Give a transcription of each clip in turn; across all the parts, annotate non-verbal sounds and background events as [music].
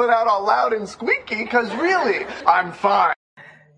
Coming out all loud and squeaky, really, I'm fine.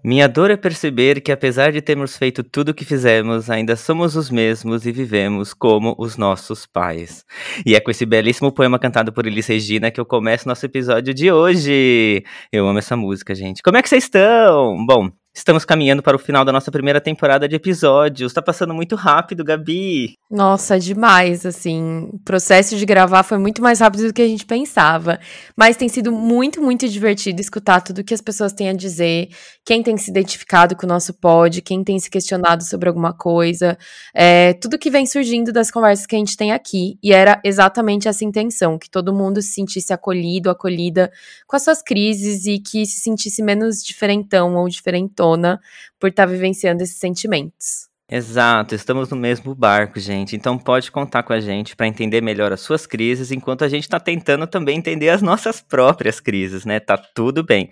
Minha dor é perceber que, apesar de termos feito tudo o que fizemos, ainda somos os mesmos e vivemos como os nossos pais. E é com esse belíssimo poema cantado por Elis Regina que eu começo nosso episódio de hoje. Eu amo essa música, gente. Como é que vocês estão? Bom, Estamos caminhando para o final da nossa primeira temporada de episódios. Tá passando muito rápido, Gabi. Nossa, demais, assim. O processo de gravar foi muito mais rápido do que a gente pensava. Mas tem sido muito, muito divertido escutar tudo que as pessoas têm a dizer, quem tem se identificado com o nosso pod, quem tem se questionado sobre alguma coisa. É, tudo que vem surgindo das conversas que a gente tem aqui. E era exatamente essa intenção: que todo mundo se sentisse acolhido, acolhida com as suas crises e que se sentisse menos diferentão ou diferentão tona por estar tá vivenciando esses sentimentos. Exato, estamos no mesmo barco, gente. Então pode contar com a gente para entender melhor as suas crises, enquanto a gente está tentando também entender as nossas próprias crises, né? Tá tudo bem.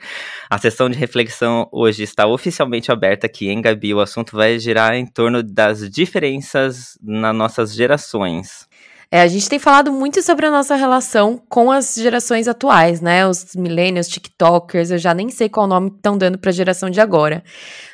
A sessão de reflexão hoje está oficialmente aberta aqui, hein, Gabi? O assunto vai girar em torno das diferenças nas nossas gerações. É, a gente tem falado muito sobre a nossa relação com as gerações atuais, né? Os millennials, tiktokers, eu já nem sei qual nome estão dando para a geração de agora.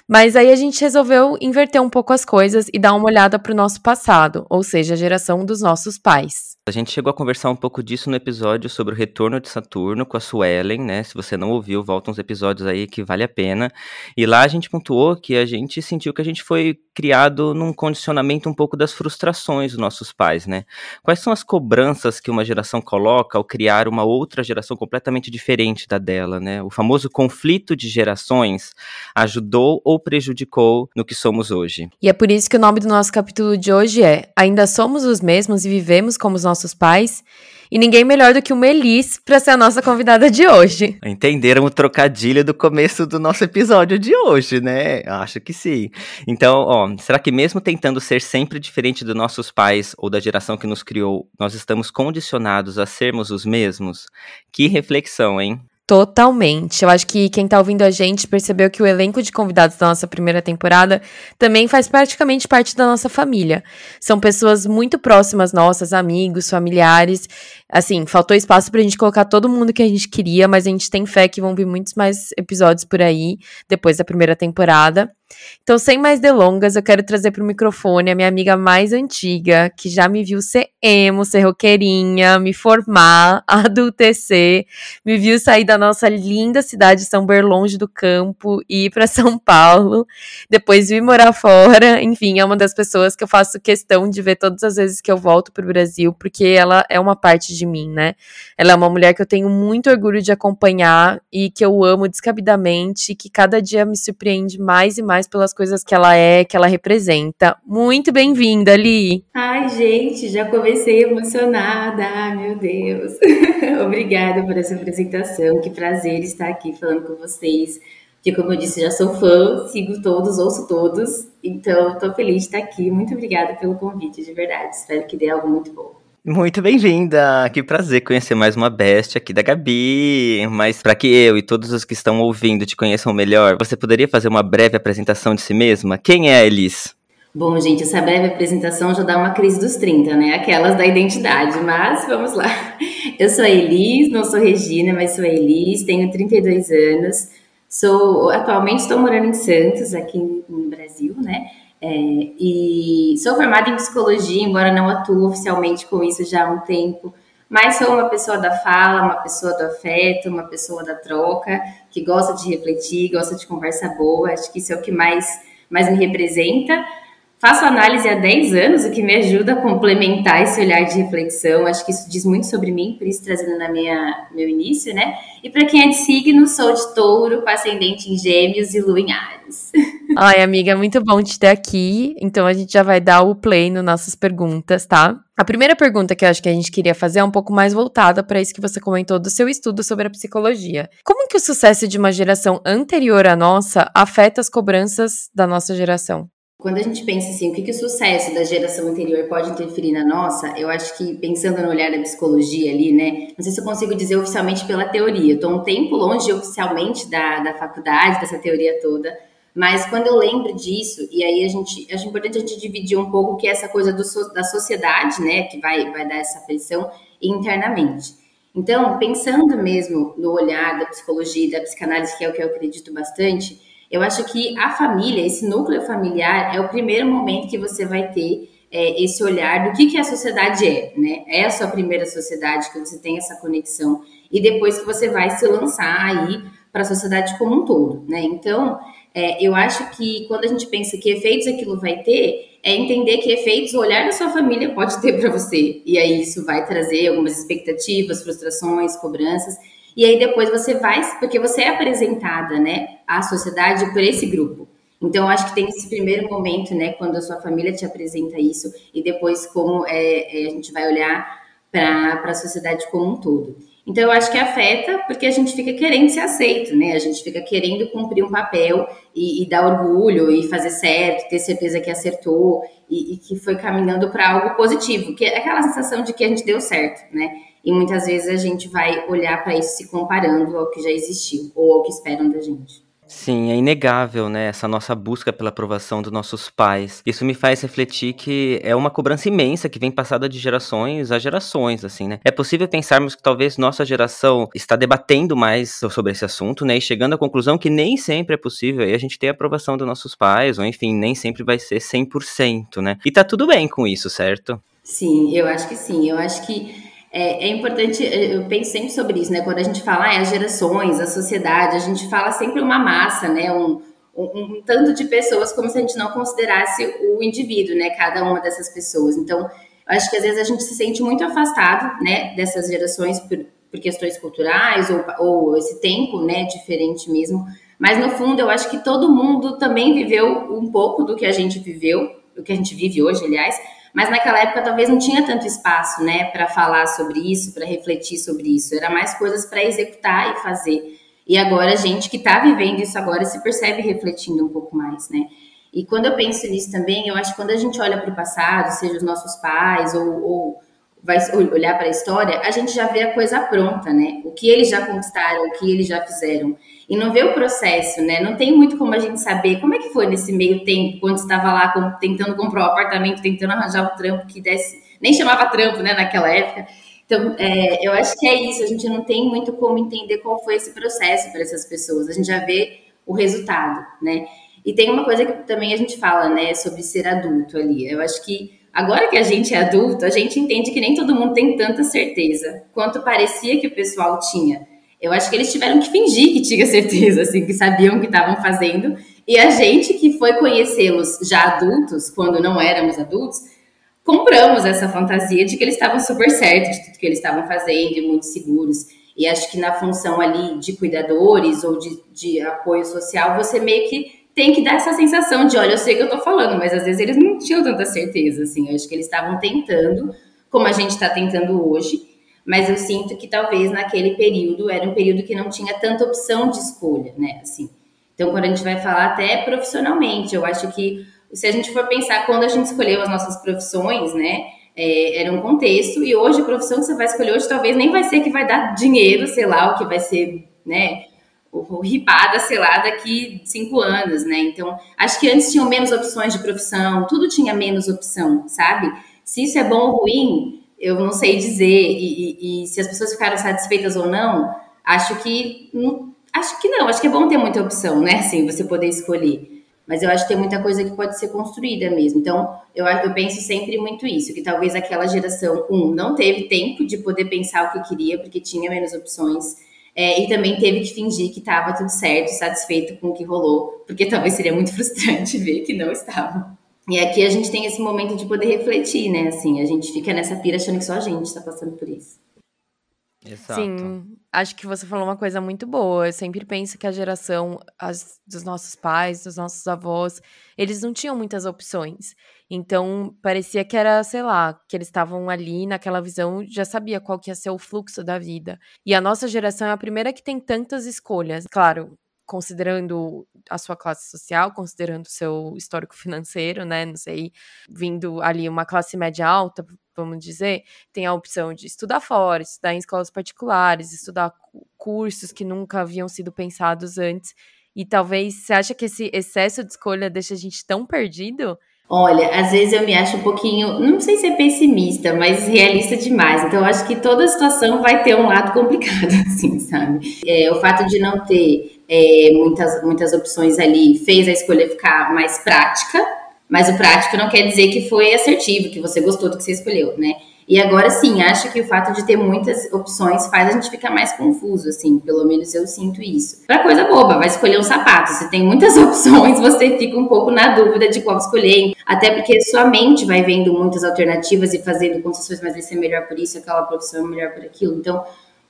Mas aí a gente resolveu inverter um pouco as coisas e dar uma olhada para o nosso passado, ou seja, a geração dos nossos pais. A gente chegou a conversar um pouco disso no episódio sobre o retorno de Saturno com a Suelen, né? Se você não ouviu, volta uns episódios aí que vale a pena. E lá a gente pontuou que a gente sentiu que a gente foi criado num condicionamento um pouco das frustrações dos nossos pais, né? Quais são as cobranças que uma geração coloca ao criar uma outra geração completamente diferente da dela, né? O famoso conflito de gerações ajudou ou prejudicou no que somos hoje. E é por isso que o nome do nosso capítulo de hoje é Ainda somos os mesmos e vivemos como os nossos nossos pais. E ninguém melhor do que o Melis para ser a nossa convidada de hoje. Entenderam o trocadilho do começo do nosso episódio de hoje, né? Acho que sim. Então, ó, será que mesmo tentando ser sempre diferente dos nossos pais ou da geração que nos criou, nós estamos condicionados a sermos os mesmos? Que reflexão, hein? Totalmente. Eu acho que quem tá ouvindo a gente percebeu que o elenco de convidados da nossa primeira temporada também faz praticamente parte da nossa família. São pessoas muito próximas nossas, amigos, familiares. Assim, faltou espaço pra gente colocar todo mundo que a gente queria, mas a gente tem fé que vão vir muitos mais episódios por aí depois da primeira temporada. Então, sem mais delongas, eu quero trazer para o microfone a minha amiga mais antiga, que já me viu ser emo, ser roqueirinha, me formar, [laughs] adultecer, me viu sair da nossa linda cidade de São Berlonge do Campo e ir para [laughs] São Paulo, depois vir morar fora. Enfim, é uma das pessoas que eu faço questão de ver todas as vezes que eu volto para o Brasil, porque ela é uma parte de mim, né? Ela é uma mulher que eu tenho muito orgulho de acompanhar e que eu amo descabidamente, que cada dia me surpreende mais e mais mais pelas coisas que ela é, que ela representa. Muito bem-vinda, Li! Ai, gente, já comecei emocionada. Meu Deus. [laughs] Obrigada por essa apresentação. Que prazer estar aqui falando com vocês. Que, como eu disse, já sou fã, sigo todos, ouço todos. Então, estou feliz de estar aqui. Muito obrigada pelo convite, de verdade. Espero que dê algo muito bom. Muito bem-vinda! Que prazer conhecer mais uma bestia aqui da Gabi. Mas para que eu e todos os que estão ouvindo te conheçam melhor, você poderia fazer uma breve apresentação de si mesma? Quem é a Elis? Bom, gente, essa breve apresentação já dá uma crise dos 30, né? Aquelas da identidade, mas vamos lá. Eu sou a Elis, não sou Regina, mas sou a Elis, tenho 32 anos. Sou, atualmente estou morando em Santos, aqui no Brasil, né? É, e sou formada em psicologia, embora não atuo oficialmente com isso já há um tempo, mas sou uma pessoa da fala, uma pessoa do afeto, uma pessoa da troca, que gosta de refletir, gosta de conversa boa, acho que isso é o que mais, mais me representa. Faço análise há 10 anos, o que me ajuda a complementar esse olhar de reflexão. Acho que isso diz muito sobre mim, por isso trazendo na minha meu início, né? E para quem é de signo, sou de touro, com ascendente em gêmeos e lua em Ares. [laughs] Ai, amiga, é muito bom te ter aqui. Então a gente já vai dar o play nas nossas perguntas, tá? A primeira pergunta que eu acho que a gente queria fazer é um pouco mais voltada para isso que você comentou do seu estudo sobre a psicologia. Como que o sucesso de uma geração anterior à nossa afeta as cobranças da nossa geração? Quando a gente pensa assim, o que, que o sucesso da geração anterior pode interferir na nossa, eu acho que pensando no olhar da psicologia ali, né? Não sei se eu consigo dizer oficialmente pela teoria. Estou um tempo longe oficialmente da, da faculdade, dessa teoria toda. Mas quando eu lembro disso, e aí a gente, acho importante a gente dividir um pouco que é essa coisa do, da sociedade, né, que vai, vai dar essa pressão internamente. Então, pensando mesmo no olhar da psicologia e da psicanálise, que é o que eu acredito bastante, eu acho que a família, esse núcleo familiar, é o primeiro momento que você vai ter é, esse olhar do que, que a sociedade é, né? É a sua primeira sociedade que você tem essa conexão e depois que você vai se lançar aí para a sociedade como um todo, né? Então, é, eu acho que quando a gente pensa que efeitos aquilo vai ter, é entender que efeitos o olhar da sua família pode ter para você. E aí isso vai trazer algumas expectativas, frustrações, cobranças. E aí depois você vai, porque você é apresentada, né, à sociedade por esse grupo. Então, acho que tem esse primeiro momento, né, quando a sua família te apresenta isso, e depois como é, é, a gente vai olhar para a sociedade como um todo. Então, eu acho que afeta porque a gente fica querendo ser aceito, né? A gente fica querendo cumprir um papel e, e dar orgulho e fazer certo, ter certeza que acertou e, e que foi caminhando para algo positivo, que é aquela sensação de que a gente deu certo, né? E muitas vezes a gente vai olhar para isso se comparando ao que já existiu ou ao que esperam da gente. Sim, é inegável, né, essa nossa busca pela aprovação dos nossos pais. Isso me faz refletir que é uma cobrança imensa que vem passada de gerações a gerações, assim, né? É possível pensarmos que talvez nossa geração está debatendo mais sobre esse assunto, né, e chegando à conclusão que nem sempre é possível a gente ter a aprovação dos nossos pais, ou enfim, nem sempre vai ser 100%, né? E tá tudo bem com isso, certo? Sim, eu acho que sim. Eu acho que é, é, importante, é, eu penso sempre sobre isso, né? Quando a gente fala ah, as gerações, a sociedade, a gente fala sempre uma massa, né? Um, um, um, tanto de pessoas como se a gente não considerasse o indivíduo, né? Cada uma dessas pessoas. Então, acho que às vezes a gente se sente muito afastado, né? Dessas gerações por, por questões culturais ou, ou esse tempo, né? Diferente mesmo. Mas no fundo, eu acho que todo mundo também viveu um pouco do que a gente viveu, o que a gente vive hoje, aliás mas naquela época talvez não tinha tanto espaço, né, para falar sobre isso, para refletir sobre isso. Era mais coisas para executar e fazer. E agora a gente que está vivendo isso agora se percebe refletindo um pouco mais, né? E quando eu penso nisso também, eu acho que quando a gente olha para o passado, seja os nossos pais ou, ou vai olhar para a história, a gente já vê a coisa pronta, né? O que eles já conquistaram, o que eles já fizeram e não vê o processo, né? Não tem muito como a gente saber como é que foi nesse meio tempo, quando estava lá tentando comprar um apartamento, tentando arranjar um trampo que desse, nem chamava trampo, né, naquela época. Então, é, eu acho que é isso, a gente não tem muito como entender qual foi esse processo para essas pessoas, a gente já vê o resultado, né? E tem uma coisa que também a gente fala, né, sobre ser adulto ali. Eu acho que agora que a gente é adulto, a gente entende que nem todo mundo tem tanta certeza quanto parecia que o pessoal tinha. Eu acho que eles tiveram que fingir que tinha certeza, assim, que sabiam o que estavam fazendo. E a gente que foi conhecê-los já adultos, quando não éramos adultos, compramos essa fantasia de que eles estavam super certos de tudo que eles estavam fazendo e muito seguros. E acho que na função ali de cuidadores ou de, de apoio social, você meio que tem que dar essa sensação de, olha, eu sei o que eu tô falando, mas às vezes eles não tinham tanta certeza, assim. Eu acho que eles estavam tentando, como a gente está tentando hoje, mas eu sinto que talvez naquele período era um período que não tinha tanta opção de escolha, né? Assim. Então, quando a gente vai falar até profissionalmente, eu acho que se a gente for pensar quando a gente escolheu as nossas profissões, né? É, era um contexto, e hoje a profissão que você vai escolher hoje talvez nem vai ser que vai dar dinheiro, sei lá, o que vai ser, né? Ripada, sei lá, daqui cinco anos, né? Então, acho que antes tinham menos opções de profissão, tudo tinha menos opção, sabe? Se isso é bom ou ruim, eu não sei dizer. E, e, e, se as pessoas ficaram satisfeitas ou não, acho que não, acho que não. Acho que é bom ter muita opção, né? Assim, você poder escolher. Mas eu acho que tem muita coisa que pode ser construída mesmo. Então, eu, eu penso sempre muito isso, que talvez aquela geração, um, não teve tempo de poder pensar o que queria, porque tinha menos opções. É, e também teve que fingir que estava tudo certo, satisfeito com o que rolou, porque talvez seria muito frustrante [laughs] ver que não estava. E aqui a gente tem esse momento de poder refletir, né? Assim, a gente fica nessa pira achando que só a gente está passando por isso. Exato. Sim, acho que você falou uma coisa muito boa. Eu sempre penso que a geração as, dos nossos pais, dos nossos avós, eles não tinham muitas opções. Então, parecia que era, sei lá, que eles estavam ali naquela visão, já sabia qual que ia ser o fluxo da vida. E a nossa geração é a primeira que tem tantas escolhas. Claro, considerando a sua classe social, considerando o seu histórico financeiro, né? Não sei, vindo ali uma classe média alta, vamos dizer, tem a opção de estudar fora, estudar em escolas particulares, estudar cursos que nunca haviam sido pensados antes. E talvez você acha que esse excesso de escolha deixa a gente tão perdido? Olha, às vezes eu me acho um pouquinho, não sei se é pessimista, mas realista demais. Então, eu acho que toda situação vai ter um lado complicado, [laughs] assim, sabe? É, o fato de não ter é, muitas, muitas opções ali fez a escolha ficar mais prática, mas o prático não quer dizer que foi assertivo, que você gostou do que você escolheu, né? E agora sim, acho que o fato de ter muitas opções faz a gente ficar mais confuso, assim, pelo menos eu sinto isso. Pra coisa boba, vai escolher um sapato. Se tem muitas [laughs] opções, você fica um pouco na dúvida de qual escolher. Até porque sua mente vai vendo muitas alternativas e fazendo concessões, mas vai ser melhor por isso, aquela profissão é melhor por aquilo. Então,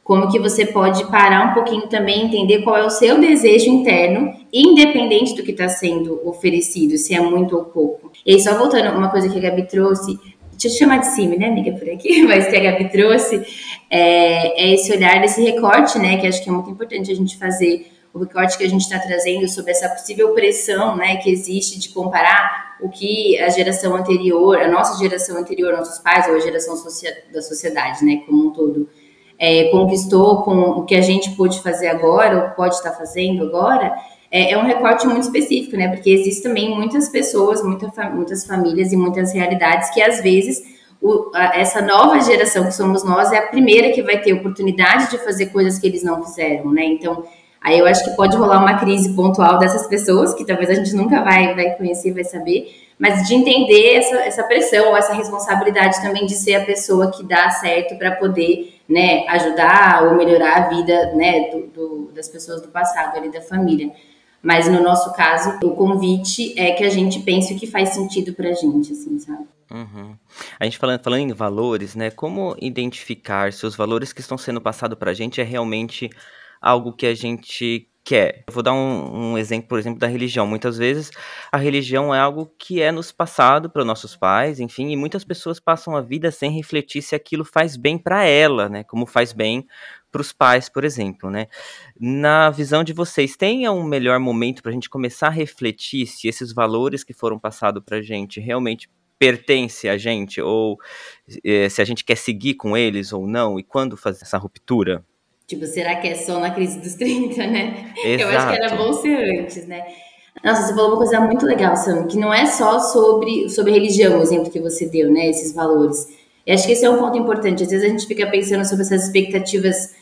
como que você pode parar um pouquinho também, entender qual é o seu desejo interno, independente do que está sendo oferecido, se é muito ou pouco. E aí, só voltando, uma coisa que a Gabi trouxe, deixa eu chamar de cima, né, amiga, por aqui, [laughs] mas que a Gabi trouxe, é, é esse olhar desse recorte, né, que acho que é muito importante a gente fazer, o recorte que a gente está trazendo sobre essa possível pressão, né, que existe de comparar o que a geração anterior, a nossa geração anterior, nossos pais, ou a geração da sociedade, né, como um todo, é, conquistou com o que a gente pôde fazer agora, ou pode estar fazendo agora, é, é, um recorte muito específico, né? Porque existem também muitas pessoas, muita, muitas famílias e muitas realidades que às vezes o, a, essa nova geração que somos nós é a primeira que vai ter oportunidade de fazer coisas que eles não fizeram, né? Então, aí eu acho que pode rolar uma crise pontual dessas pessoas, que talvez a gente nunca vai, vai conhecer, vai saber, mas de entender essa, essa pressão, essa responsabilidade também de ser a pessoa que dá certo para poder né, ajudar ou melhorar a vida né, do, do, das pessoas do passado, ali da família. Mas no nosso caso, o convite é que a gente pense o que faz sentido pra gente, assim, sabe? Uhum. A gente falando, falando em valores, né? Como identificar se os valores que estão sendo passados pra gente é realmente algo que a gente quer. Eu vou dar um, um, exemplo, por exemplo, da religião. Muitas vezes a religião é algo que é nos passado para nossos pais, enfim, e muitas pessoas passam a vida sem refletir se aquilo faz bem para ela, né? Como faz bem para os pais, por exemplo, né? Na visão de vocês, tem um melhor momento para a gente começar a refletir se esses valores que foram passados para a gente realmente pertence a gente ou eh, se a gente quer seguir com eles ou não e quando fazer essa ruptura? Tipo, será que é só na crise dos 30, né? Exato. Eu acho que era bom ser antes, né? Nossa, você falou uma coisa muito legal, Sam, que não é só sobre, sobre religião, o exemplo que você deu, né? Esses valores. Eu acho que esse é um ponto importante. Às vezes a gente fica pensando sobre essas expectativas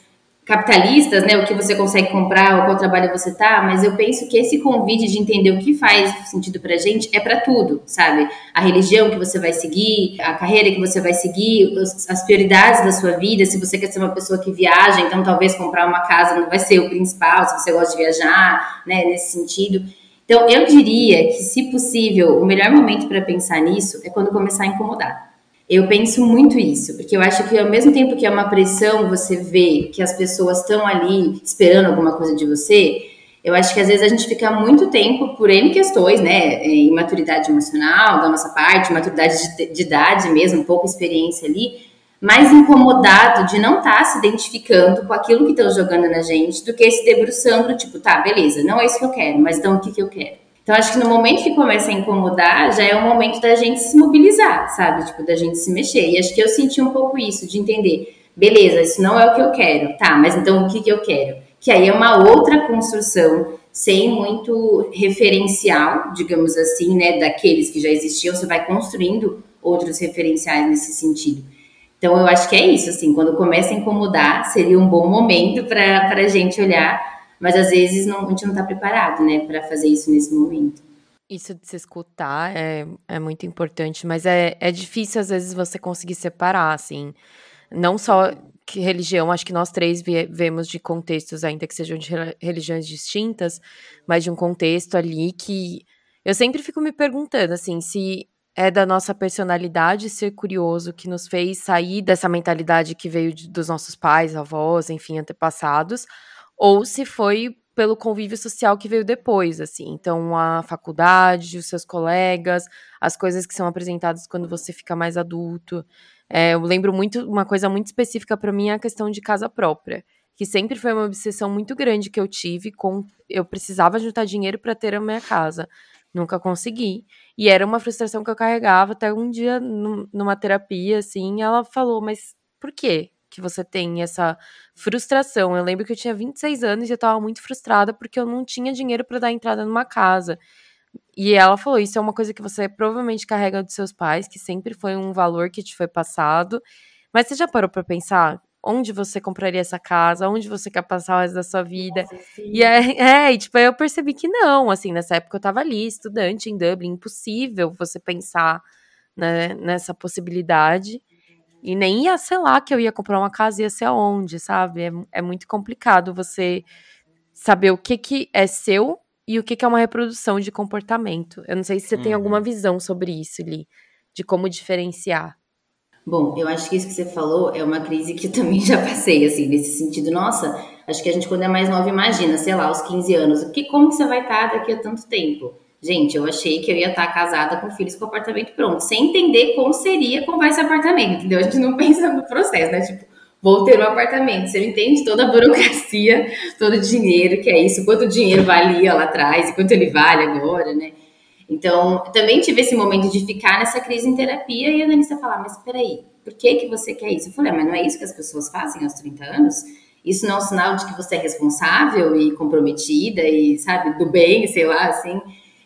capitalistas, né, o que você consegue comprar, qual trabalho você tá, mas eu penso que esse convite de entender o que faz sentido pra gente é para tudo, sabe? A religião que você vai seguir, a carreira que você vai seguir, as prioridades da sua vida, se você quer ser uma pessoa que viaja, então talvez comprar uma casa não vai ser o principal, se você gosta de viajar, né, nesse sentido. Então, eu diria que, se possível, o melhor momento para pensar nisso é quando começar a incomodar. Eu penso muito isso, porque eu acho que ao mesmo tempo que é uma pressão você vê que as pessoas estão ali esperando alguma coisa de você, eu acho que às vezes a gente fica muito tempo por N questões, né? É, imaturidade emocional da nossa parte, maturidade de, de idade mesmo, pouca experiência ali, mais incomodado de não estar tá se identificando com aquilo que estão jogando na gente do que se debruçando, tipo, tá, beleza, não é isso que eu quero, mas então o que, que eu quero? Então, acho que no momento que começa a incomodar, já é o momento da gente se mobilizar, sabe? Tipo, da gente se mexer. E acho que eu senti um pouco isso, de entender, beleza, isso não é o que eu quero, tá, mas então o que, que eu quero? Que aí é uma outra construção, sem muito referencial, digamos assim, né, daqueles que já existiam, você vai construindo outros referenciais nesse sentido. Então, eu acho que é isso, assim, quando começa a incomodar, seria um bom momento para a gente olhar mas às vezes não, a gente não está preparado, né, para fazer isso nesse momento. Isso de se escutar é, é muito importante, mas é, é difícil às vezes você conseguir separar, assim, não só que religião, acho que nós três vemos de contextos, ainda que sejam de religiões distintas, mas de um contexto ali que eu sempre fico me perguntando, assim, se é da nossa personalidade ser curioso que nos fez sair dessa mentalidade que veio de, dos nossos pais, avós, enfim, antepassados, ou se foi pelo convívio social que veio depois, assim. Então, a faculdade, os seus colegas, as coisas que são apresentadas quando você fica mais adulto. É, eu lembro muito, uma coisa muito específica para mim é a questão de casa própria, que sempre foi uma obsessão muito grande que eu tive com eu precisava juntar dinheiro para ter a minha casa. Nunca consegui. E era uma frustração que eu carregava até um dia numa terapia assim, ela falou: "Mas por quê? Que você tem essa frustração. Eu lembro que eu tinha 26 anos e eu tava muito frustrada porque eu não tinha dinheiro para dar entrada numa casa. E ela falou: Isso é uma coisa que você provavelmente carrega dos seus pais, que sempre foi um valor que te foi passado. Mas você já parou para pensar onde você compraria essa casa, onde você quer passar o resto da sua vida? Nossa, e é, [laughs] é, tipo, eu percebi que não. Assim, nessa época eu tava ali, estudante em Dublin, impossível você pensar né, nessa possibilidade. E nem ia ser lá que eu ia comprar uma casa, ia ser aonde, sabe? É, é muito complicado você saber o que, que é seu e o que, que é uma reprodução de comportamento. Eu não sei se você uhum. tem alguma uhum. visão sobre isso, Li, de como diferenciar. Bom, eu acho que isso que você falou é uma crise que eu também já passei, assim, nesse sentido. Nossa, acho que a gente, quando é mais nova, imagina, sei lá, aos 15 anos, que, como que você vai estar daqui a tanto tempo? Gente, eu achei que eu ia estar casada com filhos com apartamento pronto, sem entender como seria comprar esse apartamento, entendeu? A gente não [laughs] pensa no processo, né? Tipo, vou ter um apartamento. Você entende toda a burocracia, todo o dinheiro que é isso, quanto dinheiro valia lá atrás e quanto ele vale agora, né? Então, também tive esse momento de ficar nessa crise em terapia e a Danissa falar, mas peraí, por que que você quer isso? Eu falei, ah, mas não é isso que as pessoas fazem aos 30 anos? Isso não é um sinal de que você é responsável e comprometida e, sabe, do bem, sei lá, assim.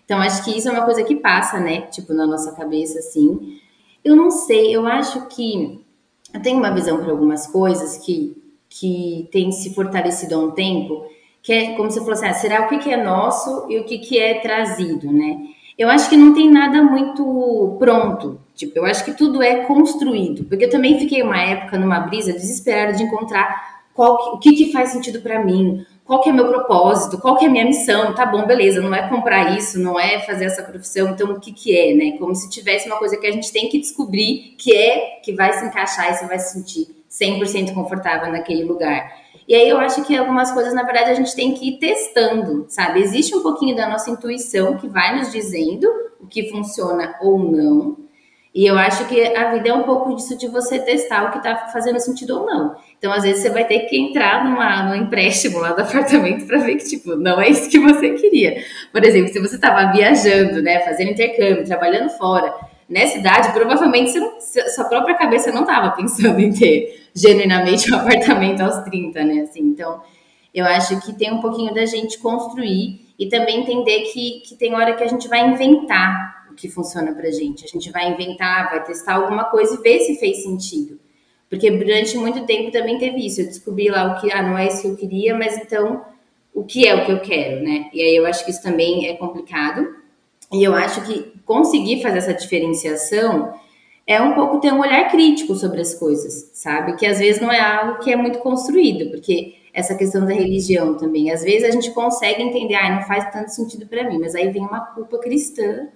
Então, acho que isso é uma coisa que passa, né? Tipo, na nossa cabeça, assim. Eu não sei, eu acho que. Eu tenho uma visão para algumas coisas que, que tem se fortalecido há um tempo, que é, como você falou assim, ah, será o que, que é nosso e o que, que é trazido, né? Eu acho que não tem nada muito pronto. Tipo, eu acho que tudo é construído. Porque eu também fiquei uma época numa brisa desesperada de encontrar qual, o que, que faz sentido para mim, qual que é meu propósito, qual que é minha missão, tá bom, beleza, não é comprar isso, não é fazer essa profissão, então o que que é, né? Como se tivesse uma coisa que a gente tem que descobrir que é, que vai se encaixar e você vai se sentir 100% confortável naquele lugar. E aí eu acho que algumas coisas, na verdade, a gente tem que ir testando, sabe? Existe um pouquinho da nossa intuição que vai nos dizendo o que funciona ou não, e eu acho que a vida é um pouco disso de você testar o que está fazendo sentido ou não. Então, às vezes, você vai ter que entrar numa, num empréstimo lá do apartamento para ver que, tipo, não é isso que você queria. Por exemplo, se você estava viajando, né, fazendo intercâmbio, trabalhando fora, nessa idade, provavelmente você não, sua própria cabeça não estava pensando [laughs] em ter genuinamente um apartamento aos 30, né? Assim, então, eu acho que tem um pouquinho da gente construir e também entender que, que tem hora que a gente vai inventar que funciona pra gente. A gente vai inventar, vai testar alguma coisa e ver se fez sentido. Porque durante muito tempo também teve isso. Eu descobri lá o que, ah, não é isso que eu queria, mas então o que é o que eu quero, né? E aí eu acho que isso também é complicado. E eu acho que conseguir fazer essa diferenciação é um pouco ter um olhar crítico sobre as coisas, sabe? Que às vezes não é algo que é muito construído, porque essa questão da religião também, às vezes a gente consegue entender, ah, não faz tanto sentido para mim, mas aí vem uma culpa cristã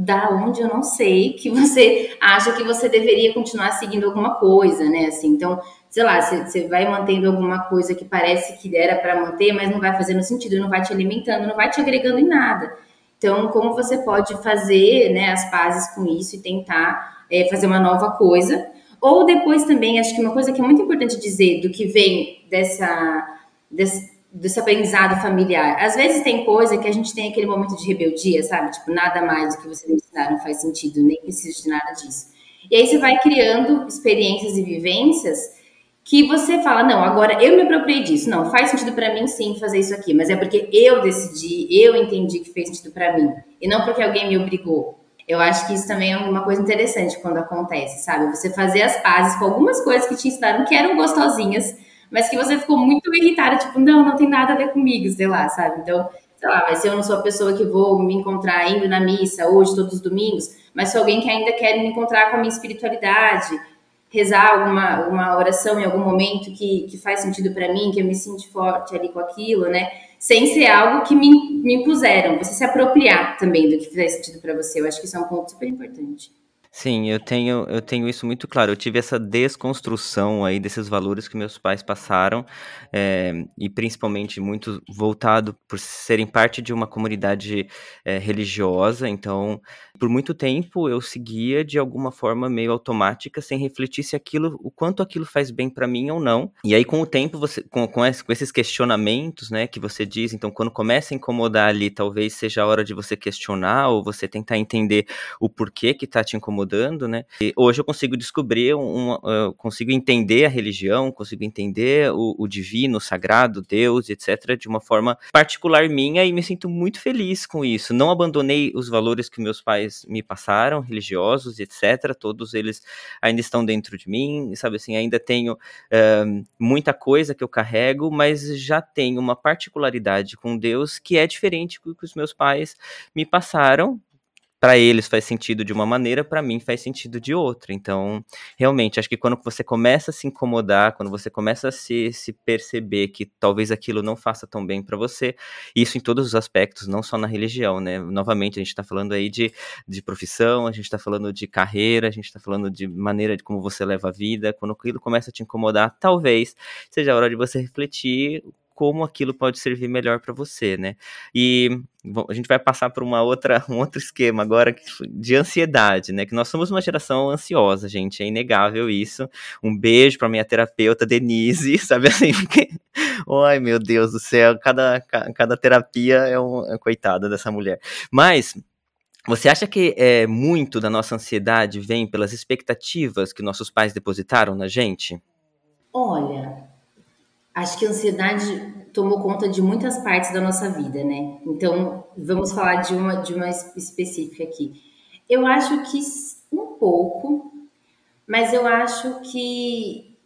da onde eu não sei que você acha que você deveria continuar seguindo alguma coisa, né? Assim, então, sei lá, você vai mantendo alguma coisa que parece que era para manter, mas não vai fazendo sentido, não vai te alimentando, não vai te agregando em nada. Então, como você pode fazer né, as pazes com isso e tentar é, fazer uma nova coisa? Ou depois também, acho que uma coisa que é muito importante dizer do que vem dessa, dessa desse aprendizado familiar. Às vezes tem coisa que a gente tem aquele momento de rebeldia, sabe? Tipo, nada mais do que você me ensinar não faz sentido, nem preciso de nada disso. E aí você vai criando experiências e vivências que você fala, não, agora eu me apropriei disso. Não, faz sentido para mim sim fazer isso aqui, mas é porque eu decidi, eu entendi que fez sentido para mim, e não porque alguém me obrigou. Eu acho que isso também é uma coisa interessante quando acontece, sabe? Você fazer as pazes com algumas coisas que te ensinaram que eram gostosinhas, mas que você ficou muito irritada, tipo, não, não tem nada a ver comigo, sei lá, sabe? Então, sei lá, mas eu não sou a pessoa que vou me encontrar indo na missa hoje, todos os domingos, mas sou alguém que ainda quer me encontrar com a minha espiritualidade, rezar alguma uma oração em algum momento que, que faz sentido para mim, que eu me sinto forte ali com aquilo, né? Sem ser algo que me, me impuseram. Você se apropriar também do que faz sentido para você. Eu acho que isso é um ponto super importante. Sim, eu tenho, eu tenho isso muito claro. Eu tive essa desconstrução aí desses valores que meus pais passaram, é, e principalmente muito voltado por serem parte de uma comunidade é, religiosa. Então, por muito tempo eu seguia de alguma forma meio automática, sem refletir se aquilo, o quanto aquilo faz bem para mim ou não. E aí, com o tempo, você, com, com, esse, com esses questionamentos, né, que você diz, então, quando começa a incomodar ali, talvez seja a hora de você questionar ou você tentar entender o porquê que tá te incomodando mudando, né? E hoje eu consigo descobrir, eu consigo entender a religião, consigo entender o, o divino, o sagrado, Deus, etc., de uma forma particular minha e me sinto muito feliz com isso. Não abandonei os valores que meus pais me passaram, religiosos, etc., todos eles ainda estão dentro de mim, sabe assim, ainda tenho uh, muita coisa que eu carrego, mas já tenho uma particularidade com Deus que é diferente do que os meus pais me passaram, para eles faz sentido de uma maneira, para mim faz sentido de outra. Então, realmente, acho que quando você começa a se incomodar, quando você começa a se, se perceber que talvez aquilo não faça tão bem para você, isso em todos os aspectos, não só na religião, né? Novamente, a gente está falando aí de, de profissão, a gente está falando de carreira, a gente está falando de maneira de como você leva a vida. Quando aquilo começa a te incomodar, talvez seja a hora de você refletir como aquilo pode servir melhor para você, né? E bom, a gente vai passar por uma outra, [laughs] um outro esquema agora de ansiedade, né? Que nós somos uma geração ansiosa, gente, é inegável isso. Um beijo para minha terapeuta Denise, [laughs] sabe assim? Porque, ai meu Deus do céu, cada, cada terapia é um é coitada dessa mulher. Mas você acha que é, muito da nossa ansiedade vem pelas expectativas que nossos pais depositaram na gente? Olha, Acho que a ansiedade tomou conta de muitas partes da nossa vida, né? Então, vamos falar de uma, de uma específica aqui. Eu acho que um pouco, mas eu acho que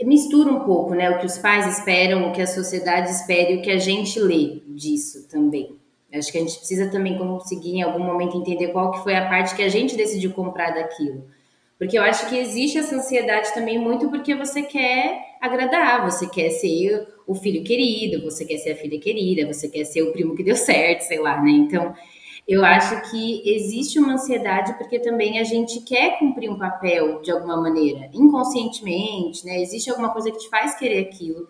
mistura um pouco, né? O que os pais esperam, o que a sociedade espera e o que a gente lê disso também. Acho que a gente precisa também conseguir em algum momento entender qual que foi a parte que a gente decidiu comprar daquilo. Porque eu acho que existe essa ansiedade também muito porque você quer agradar, você quer ser o filho querido, você quer ser a filha querida, você quer ser o primo que deu [laughs] certo, sei lá, né? Então, eu acho que existe uma ansiedade porque também a gente quer cumprir um papel de alguma maneira, inconscientemente, né? Existe alguma coisa que te faz querer aquilo.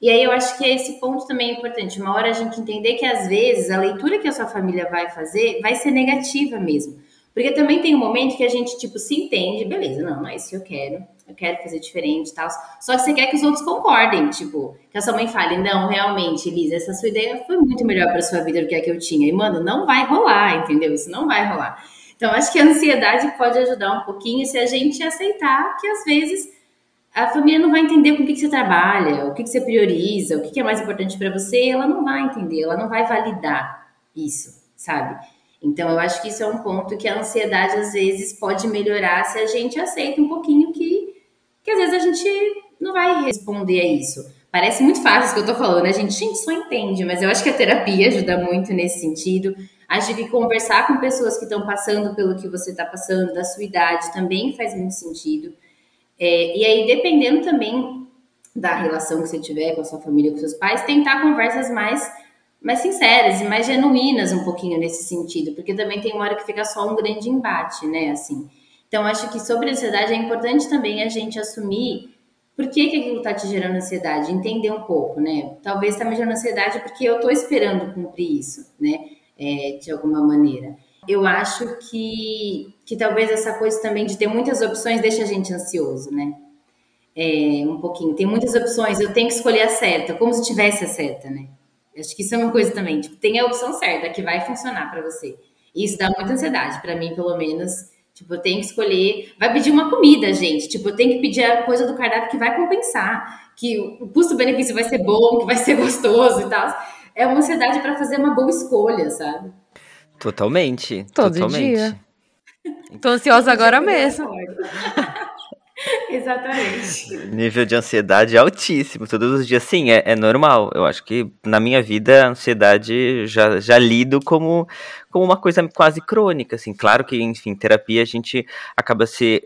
E aí eu acho que esse ponto também é importante. Uma hora a gente entender que às vezes a leitura que a sua família vai fazer vai ser negativa mesmo. Porque também tem um momento que a gente, tipo, se entende, beleza, não, não é isso que eu quero, eu quero fazer diferente e tal. Só que você quer que os outros concordem, tipo, que a sua mãe fale, não, realmente, Elisa, essa sua ideia foi muito melhor para sua vida do que a que eu tinha. E, mano, não vai rolar, entendeu? Isso não vai rolar. Então, acho que a ansiedade pode ajudar um pouquinho se a gente aceitar que, às vezes, a família não vai entender com o que, que você trabalha, o que, que você prioriza, o que, que é mais importante para você, ela não vai entender, ela não vai validar isso, sabe? Então, eu acho que isso é um ponto que a ansiedade às vezes pode melhorar se a gente aceita um pouquinho que, que às vezes a gente não vai responder a isso. Parece muito fácil isso que eu tô falando, né, gente? A gente só entende, mas eu acho que a terapia ajuda muito nesse sentido. Acho que conversar com pessoas que estão passando pelo que você está passando, da sua idade, também faz muito sentido. É, e aí, dependendo também da relação que você tiver com a sua família, com seus pais, tentar conversas mais mais sinceras e mais genuínas um pouquinho nesse sentido, porque também tem uma hora que fica só um grande embate, né, assim. Então, acho que sobre ansiedade é importante também a gente assumir por que, que aquilo está te gerando ansiedade, entender um pouco, né? Talvez está me gerando ansiedade porque eu estou esperando cumprir isso, né? É, de alguma maneira. Eu acho que, que talvez essa coisa também de ter muitas opções deixa a gente ansioso, né? É, um pouquinho. Tem muitas opções, eu tenho que escolher a certa, como se tivesse a certa, né? Acho que isso é uma coisa também. Tipo, tem a opção certa que vai funcionar para você. E isso dá muita ansiedade, para mim, pelo menos. Tipo, eu tenho que escolher. Vai pedir uma comida, gente. Tipo, eu tenho que pedir a coisa do cardápio que vai compensar. Que o custo-benefício vai ser bom, que vai ser [laughs] gostoso e tal. É uma ansiedade para fazer uma boa escolha, sabe? Totalmente. Todo totalmente. dia. Tô ansiosa agora mesmo. [laughs] [laughs] Exatamente. Nível de ansiedade altíssimo, todos os dias. Sim, é, é normal. Eu acho que na minha vida a ansiedade já, já lido como, como uma coisa quase crônica, assim. Claro que, enfim, terapia a gente acaba se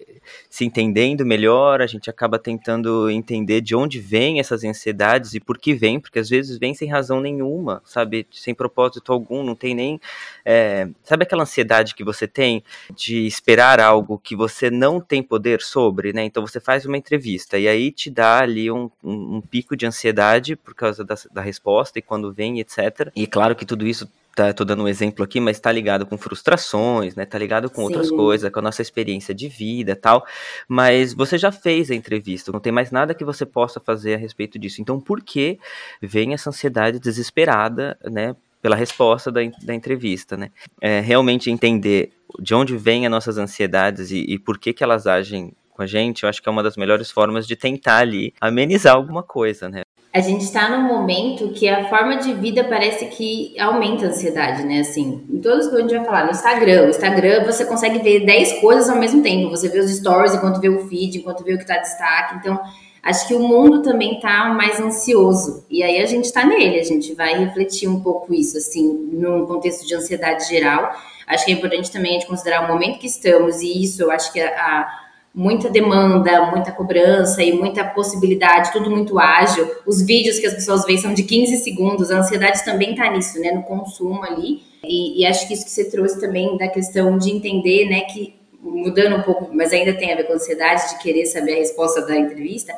se entendendo melhor, a gente acaba tentando entender de onde vêm essas ansiedades e por que vêm, porque às vezes vem sem razão nenhuma, sabe? Sem propósito algum, não tem nem. É, sabe aquela ansiedade que você tem de esperar algo que você não tem poder sobre, né? Então você faz uma entrevista e aí te dá ali um, um, um pico de ansiedade por causa da, da resposta e quando vem, etc. E claro que tudo isso tá, tô dando um exemplo aqui, mas tá ligado com frustrações, né? Tá ligado com Sim. outras coisas, com a nossa experiência de vida e tal. Mas você já fez a entrevista, não tem mais nada que você possa fazer a respeito disso. Então, por que vem essa ansiedade desesperada, né? Pela resposta da, da entrevista, né? É, realmente entender de onde vêm as nossas ansiedades e, e por que, que elas agem com a gente, eu acho que é uma das melhores formas de tentar ali amenizar alguma coisa, né? A gente está num momento que a forma de vida parece que aumenta a ansiedade, né? Assim, em todos que a gente vai falar, no Instagram, o Instagram você consegue ver 10 coisas ao mesmo tempo. Você vê os stories enquanto vê o feed, enquanto vê o que está destaque. Então, acho que o mundo também está mais ansioso. E aí a gente está nele, a gente vai refletir um pouco isso, assim, num contexto de ansiedade geral. Acho que é importante também a gente considerar o momento que estamos, e isso eu acho que a, a muita demanda, muita cobrança e muita possibilidade, tudo muito ágil. Os vídeos que as pessoas veem são de 15 segundos, a ansiedade também está nisso, né, no consumo ali. E, e, acho que isso que você trouxe também da questão de entender, né, que mudando um pouco, mas ainda tem a ver com a ansiedade de querer saber a resposta da entrevista,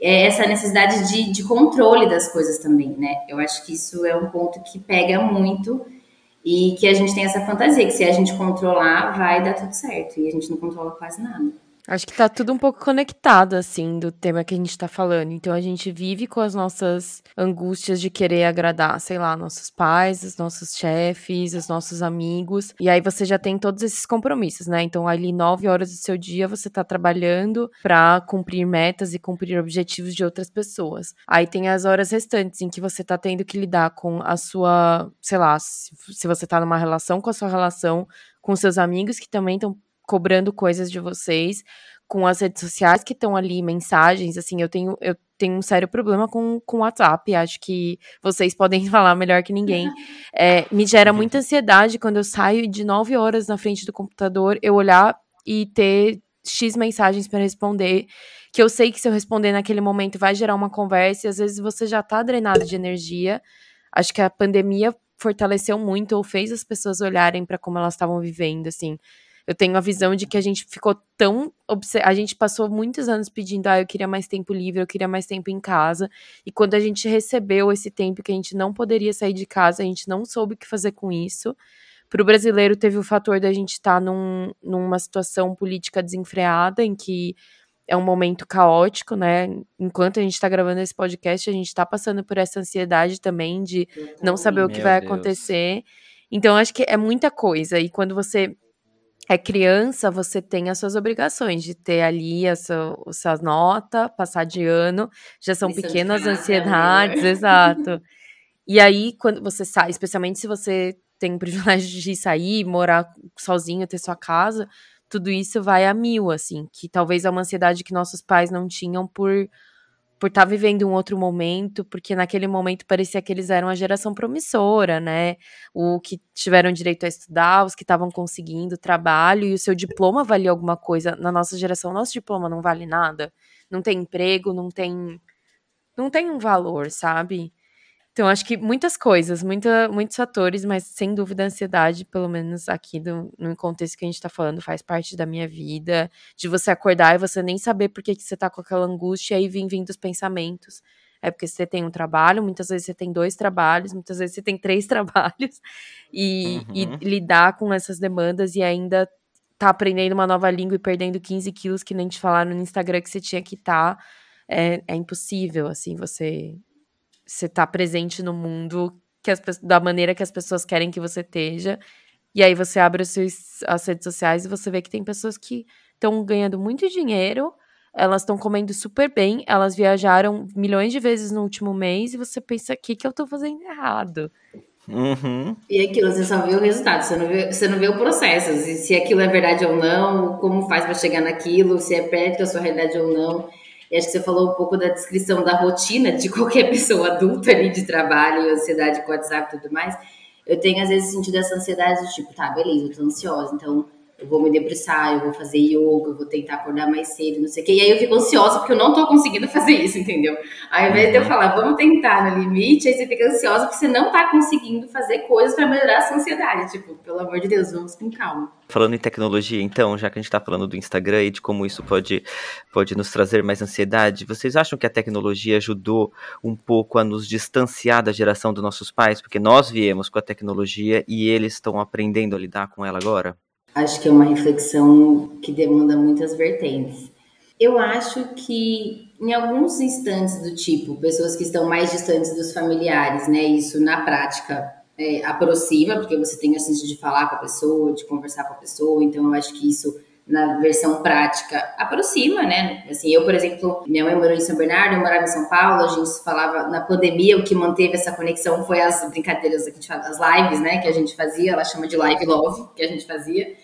é essa necessidade de, de controle das coisas também, né? Eu acho que isso é um ponto que pega muito e que a gente tem essa fantasia que se a gente controlar, vai dar tudo certo. E a gente não controla quase nada. Acho que tá tudo um pouco conectado, assim, do tema que a gente tá falando. Então a gente vive com as nossas angústias de querer agradar, sei lá, nossos pais, os nossos chefes, os nossos amigos. E aí você já tem todos esses compromissos, né? Então ali nove horas do seu dia você tá trabalhando para cumprir metas e cumprir objetivos de outras pessoas. Aí tem as horas restantes em que você tá tendo que lidar com a sua, sei lá, se você tá numa relação com a sua relação com seus amigos que também estão cobrando coisas de vocês, com as redes sociais que estão ali, mensagens, assim, eu tenho, eu tenho um sério problema com o WhatsApp, acho que vocês [laughs] podem falar melhor que ninguém. [laughs] É, me gera uhum. muita ansiedade quando eu saio de nove horas na frente do computador, eu olhar e ter X mensagens para responder, que eu sei que se eu responder naquele momento vai gerar uma conversa, e às vezes você já tá drenado de energia. Acho que a pandemia fortaleceu muito ou fez as pessoas olharem para como elas estavam vivendo, assim. Eu tenho a visão de que a gente ficou tão. A gente passou muitos anos pedindo, ah, eu queria mais tempo livre, eu queria mais tempo em casa. E quando a gente recebeu esse tempo que a gente não poderia sair de casa, a gente não soube o que fazer com isso. Para o brasileiro, teve o fator da gente estar tá num, numa situação política desenfreada, em que é um momento caótico, né? Enquanto a gente está gravando esse podcast, a gente está passando por essa ansiedade também de não saber o que vai Deus. acontecer. Então, acho que é muita coisa. E quando você é criança, você tem as suas obrigações de ter ali a sua, a sua nota, passar de ano, já são pequenas ansiedades, né? [laughs] exato. E aí, quando você sai, especialmente se você tem o [laughs] privilégio de sair, morar sozinho, ter sua casa, tudo isso vai a mil, assim, que talvez é uma ansiedade que nossos pais não tinham por por estar tá vivendo um outro momento, porque naquele momento parecia que eles eram a geração promissora, né? O que tiveram direito a estudar, os que estavam conseguindo trabalho e o seu diploma valia alguma coisa. Na nossa geração, nosso diploma não vale nada. Não tem emprego, não tem não tem um valor, sabe? Então, acho que muitas coisas, muita, muitos fatores, mas sem dúvida a ansiedade, pelo menos aqui do, no contexto que a gente tá falando, faz parte da minha vida. De você acordar e você nem saber por que, que você tá com aquela angústia e aí vem vindo os pensamentos. É porque você tem um trabalho, muitas vezes você tem dois trabalhos, muitas vezes você tem três [laughs] trabalhos, e, uhum. e lidar com essas demandas e ainda tá aprendendo uma nova língua e perdendo 15 quilos, que nem te falaram no Instagram que você tinha que estar. Tá, é, é impossível, assim, você você tá presente no mundo que as, da maneira que as pessoas querem que você esteja. E aí você abre os seus, as redes sociais e você vê que tem pessoas que estão ganhando muito dinheiro, elas estão comendo super bem, elas viajaram milhões de vezes no último mês e você pensa, o que, que eu tô fazendo errado? Uhum. E aquilo, você só vê o resultado, você não vê, você não vê o processo, se aquilo é verdade ou não, como faz para chegar naquilo, se é perto da sua realidade ou não. E acho que você falou um pouco da descrição da rotina de [laughs] qualquer pessoa adulta ali de trabalho, ansiedade com WhatsApp e tudo mais. Eu tenho, às vezes, sentido essa ansiedade, tipo, tá, beleza, eu tô ansiosa, então eu vou me debruçar, eu vou fazer yoga, eu vou tentar acordar mais cedo, não sei o quê. E aí eu fico ansiosa porque eu não tô conseguindo fazer isso, entendeu? Ao invés de eu uhum. falar, vamos tentar no limite, aí você fica ansiosa porque você não tá conseguindo fazer coisas para melhorar a sua ansiedade. Tipo, pelo amor de Deus, vamos com calma. Falando em tecnologia, então, já que a gente tá falando do Instagram e de como isso pode, pode nos trazer mais ansiedade, vocês acham que a tecnologia ajudou um pouco a nos distanciar da geração dos nossos pais? Porque nós viemos com a tecnologia e eles estão aprendendo a lidar com ela agora? Acho que é uma reflexão que demanda muitas vertentes. Eu acho que em alguns instantes do tipo, pessoas que estão mais distantes dos familiares, né? Isso na prática é, aproxima, porque você tem a chance de falar com a pessoa, de conversar com a pessoa, então eu acho que isso na versão prática aproxima, né? Assim, eu, por exemplo, minha mãe morou em São Bernardo, eu morava em São Paulo, a gente falava na pandemia, o que manteve essa conexão foi as brincadeiras que a gente as lives, né, que a gente fazia, ela chama de live love, que a gente fazia.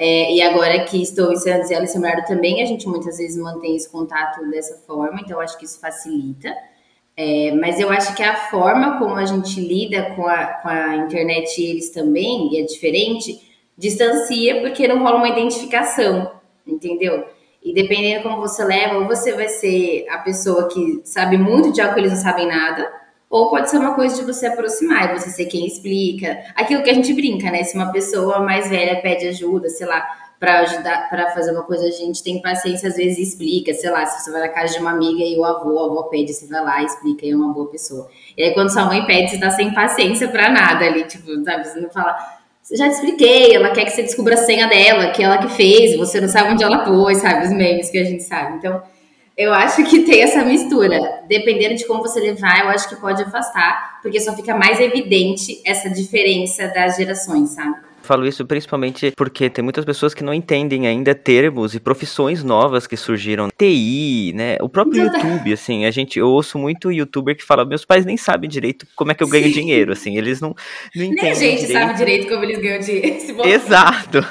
É, e agora que estou em José e São Bernardo também, a gente muitas vezes mantém esse contato dessa forma, então acho que isso facilita. É, mas eu acho que a forma como a gente lida com a, com a internet e eles também, e é diferente, distancia porque não rola uma identificação, entendeu? E dependendo como você leva, ou você vai ser a pessoa que sabe muito de algo que eles não sabem nada, ou pode ser uma coisa de você aproximar e você ser quem explica. Aquilo que a gente brinca, né? Se uma pessoa mais velha pede ajuda, sei lá, para ajudar, para fazer uma coisa, a gente tem paciência, às vezes explica, sei lá, se você vai na casa de uma amiga e o avô, a avó pede, você vai lá, explica, e é uma boa pessoa. E aí quando sua mãe pede, você tá sem paciência para nada ali, tipo, sabe, você não fala, já te expliquei, ela quer que você descubra a senha dela, que ela que fez, você não sabe onde ela pôs, sabe? Os memes que a gente sabe. Então, eu acho que tem essa mistura. Dependendo de como você levar, eu acho que pode afastar, porque só fica mais evidente essa diferença das gerações, sabe? Falo isso principalmente porque tem muitas pessoas que não entendem ainda termos e profissões novas que surgiram. TI, né? O próprio [laughs] YouTube, assim, a gente, eu ouço muito youtuber que fala, meus pais nem sabem direito como é que eu ganho Sim. dinheiro, assim, eles não, não entendem Nem a gente direito. sabe direito como eles ganham dinheiro. Exato.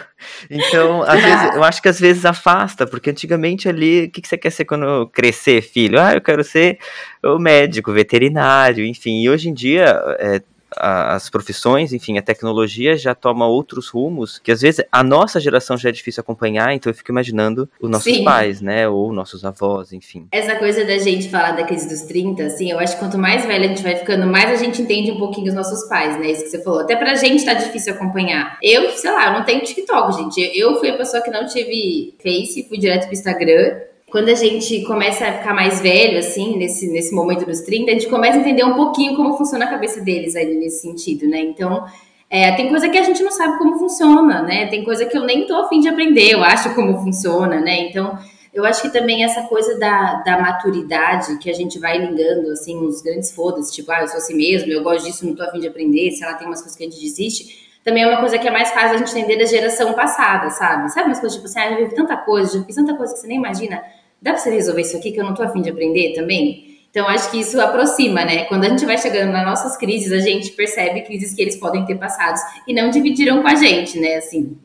Então, às vezes, eu acho que às vezes afasta, porque antigamente ali, o que, que você quer ser quando crescer, filho? Ah, eu quero ser o médico, veterinário, enfim. E hoje em dia, é, as profissões, enfim, a tecnologia já toma outros rumos que às vezes a nossa geração já é difícil acompanhar, então eu fico imaginando os nossos Sim. pais, né, ou nossos avós, enfim. Essa coisa da gente falar da crise dos 30, assim, eu acho que quanto mais velha a gente vai ficando, mais a gente entende um pouquinho os nossos pais, né, isso que você falou. Até pra gente tá difícil acompanhar. Eu, sei lá, eu não tenho TikTok, gente. Eu fui a pessoa que não tive Face, fui direto pro Instagram quando a gente começa a ficar mais velho, assim, nesse, nesse momento dos 30, a gente começa a entender um pouquinho como funciona a cabeça deles aí nesse sentido, né? Então, é, tem coisa que a gente não sabe como funciona, né? Tem coisa que eu nem tô afim de aprender, eu acho como funciona, né? Então, eu acho que também essa coisa da, da maturidade que a gente vai ligando, assim, uns grandes foda-se, tipo, ah, eu sou assim mesmo, eu gosto disso, não tô afim de aprender, sei lá, tem umas coisas que a gente desiste também é uma coisa que é mais fácil a gente entender da geração passada, sabe? Sabe umas coisas tipo assim, ah, já vivi tanta coisa, já fiz tanta coisa que você nem imagina. Dá pra você resolver isso aqui que eu não tô afim de aprender também? Então, acho que isso aproxima, né? Quando a gente vai chegando nas nossas crises, a gente percebe crises que eles podem ter passados e não dividiram com a gente, né? Assim.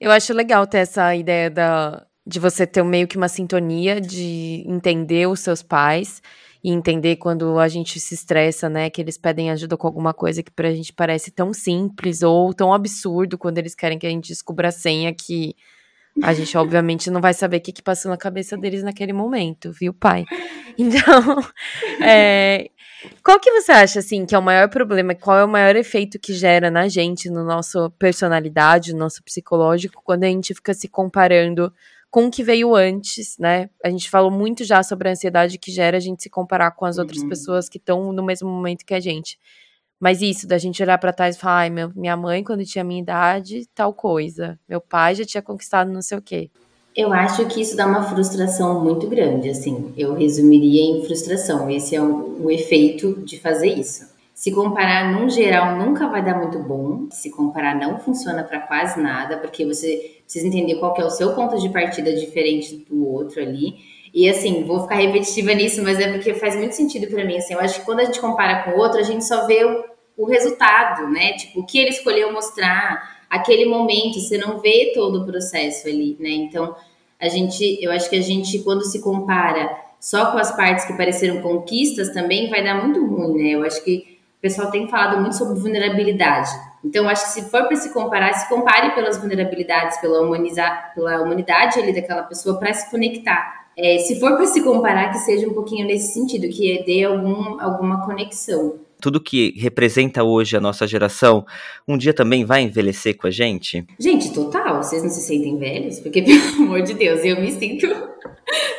Eu acho legal ter essa ideia da, de você ter meio que uma sintonia de entender os seus pais e entender quando a gente se estressa, né, que eles pedem ajuda com alguma coisa que pra gente parece tão simples ou tão absurdo quando eles querem que a gente descubra a senha que a gente, obviamente, não vai saber o que, que passou na cabeça deles naquele momento, viu, pai? [laughs] Então, é, qual que você acha, assim, que é o maior problema, qual é o maior efeito que gera na gente, no nosso personalidade, no nosso psicológico, quando a gente fica se comparando com o que veio antes, né? A gente falou muito já sobre a ansiedade que gera a gente se comparar com as outras uhum. pessoas que estão no mesmo momento que a gente. Mas isso, da gente olhar para trás e falar, ai, meu, minha mãe, quando tinha minha idade, tal coisa. Meu pai já tinha conquistado não sei o quê. Eu acho que isso dá uma frustração muito grande, assim. Eu resumiria em frustração. Esse é o, o efeito de fazer isso. Se comparar num geral nunca vai dar muito bom. Se comparar não funciona para quase nada, porque você precisa entender qual é o seu ponto de partida diferente do outro ali. E assim, vou ficar repetitiva nisso, mas é porque faz muito sentido para mim. Assim, eu acho que quando a gente compara com o outro, a gente só vê o, o resultado, né? Tipo, o que ele escolheu mostrar, aquele momento, você não vê todo o processo ali, né? Então, a gente, eu acho que a gente, quando se compara só com as partes que pareceram conquistas, também vai dar muito ruim, né? Eu acho que o pessoal tem falado muito sobre vulnerabilidade. Então, acho que se for para se comparar, se compare pelas vulnerabilidades, pela, humaniza, pela humanidade ali daquela pessoa para se conectar. É, se for para se comparar, que seja um pouquinho nesse sentido, que dê algum, alguma conexão. Tudo que representa hoje a nossa geração, um dia também vai envelhecer com a gente? Gente, total. Vocês não se sentem velhos? Porque, [laughs] pelo amor de Deus, eu me sinto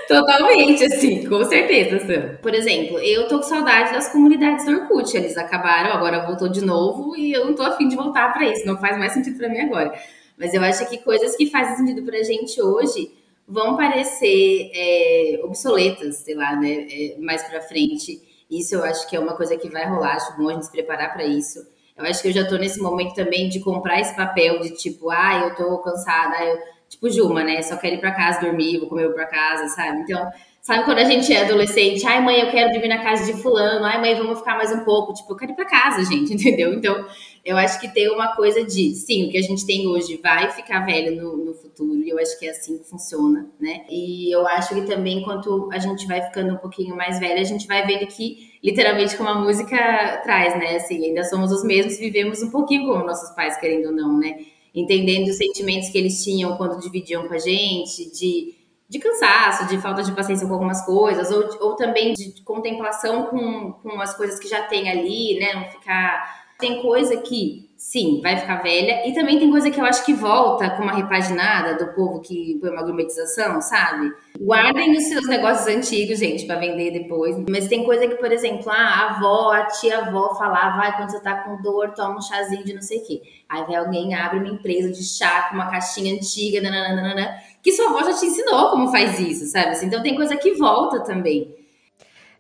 Totalmente, assim, com certeza, Sam. Por exemplo, eu tô com saudade das comunidades do Orkut. Eles acabaram, agora voltou de novo e eu não tô afim de voltar para isso. Não faz mais sentido para mim agora. Mas eu acho que coisas que fazem sentido pra gente hoje vão parecer é, obsoletas, sei lá, né, é, mais pra frente. Isso eu acho que é uma coisa que vai rolar. Acho bom a gente se preparar para isso. Eu acho que eu já tô nesse momento também de comprar esse papel de tipo, ah, eu tô cansada, eu tipo Juma, né? Só quero ir pra casa dormir, vou comer pra casa, sabe? Então, sabe quando a gente é adolescente? Ai, mãe, eu quero dormir na casa de fulano. Ai, mãe, vamos ficar mais um pouco. Tipo, eu quero ir pra casa, [laughs] gente, entendeu? Então, eu acho que tem uma coisa de, sim, o que a gente tem hoje vai ficar velho no, no futuro. E eu acho que é assim que funciona, né? E eu acho que também, enquanto a gente vai ficando um pouquinho mais velha, a gente vai vendo que, literalmente, como a música traz, né? Assim, ainda somos os mesmos, vivemos um pouquinho como nossos pais, querendo ou não, né? Entendendo os sentimentos que eles tinham quando dividiam com a gente, de, de cansaço, de falta de paciência com algumas coisas, ou, ou também de contemplação com, com as coisas que já tem ali, né? Não ficar. Tem coisa que sim, vai ficar velha. E também tem coisa que eu acho que volta com uma repaginada do povo que põe uma gourmetização, sabe? Guardem os seus negócios antigos, gente, para vender depois. Mas tem coisa que, por exemplo, ah, a avó, a tia-avó falava, vai, quando você tá com dor, toma um chazinho de não sei o quê. Aí vem alguém, abre uma empresa de chá com uma caixinha antiga, nananana, que sua avó já te ensinou como faz isso, sabe? Então tem coisa que volta também.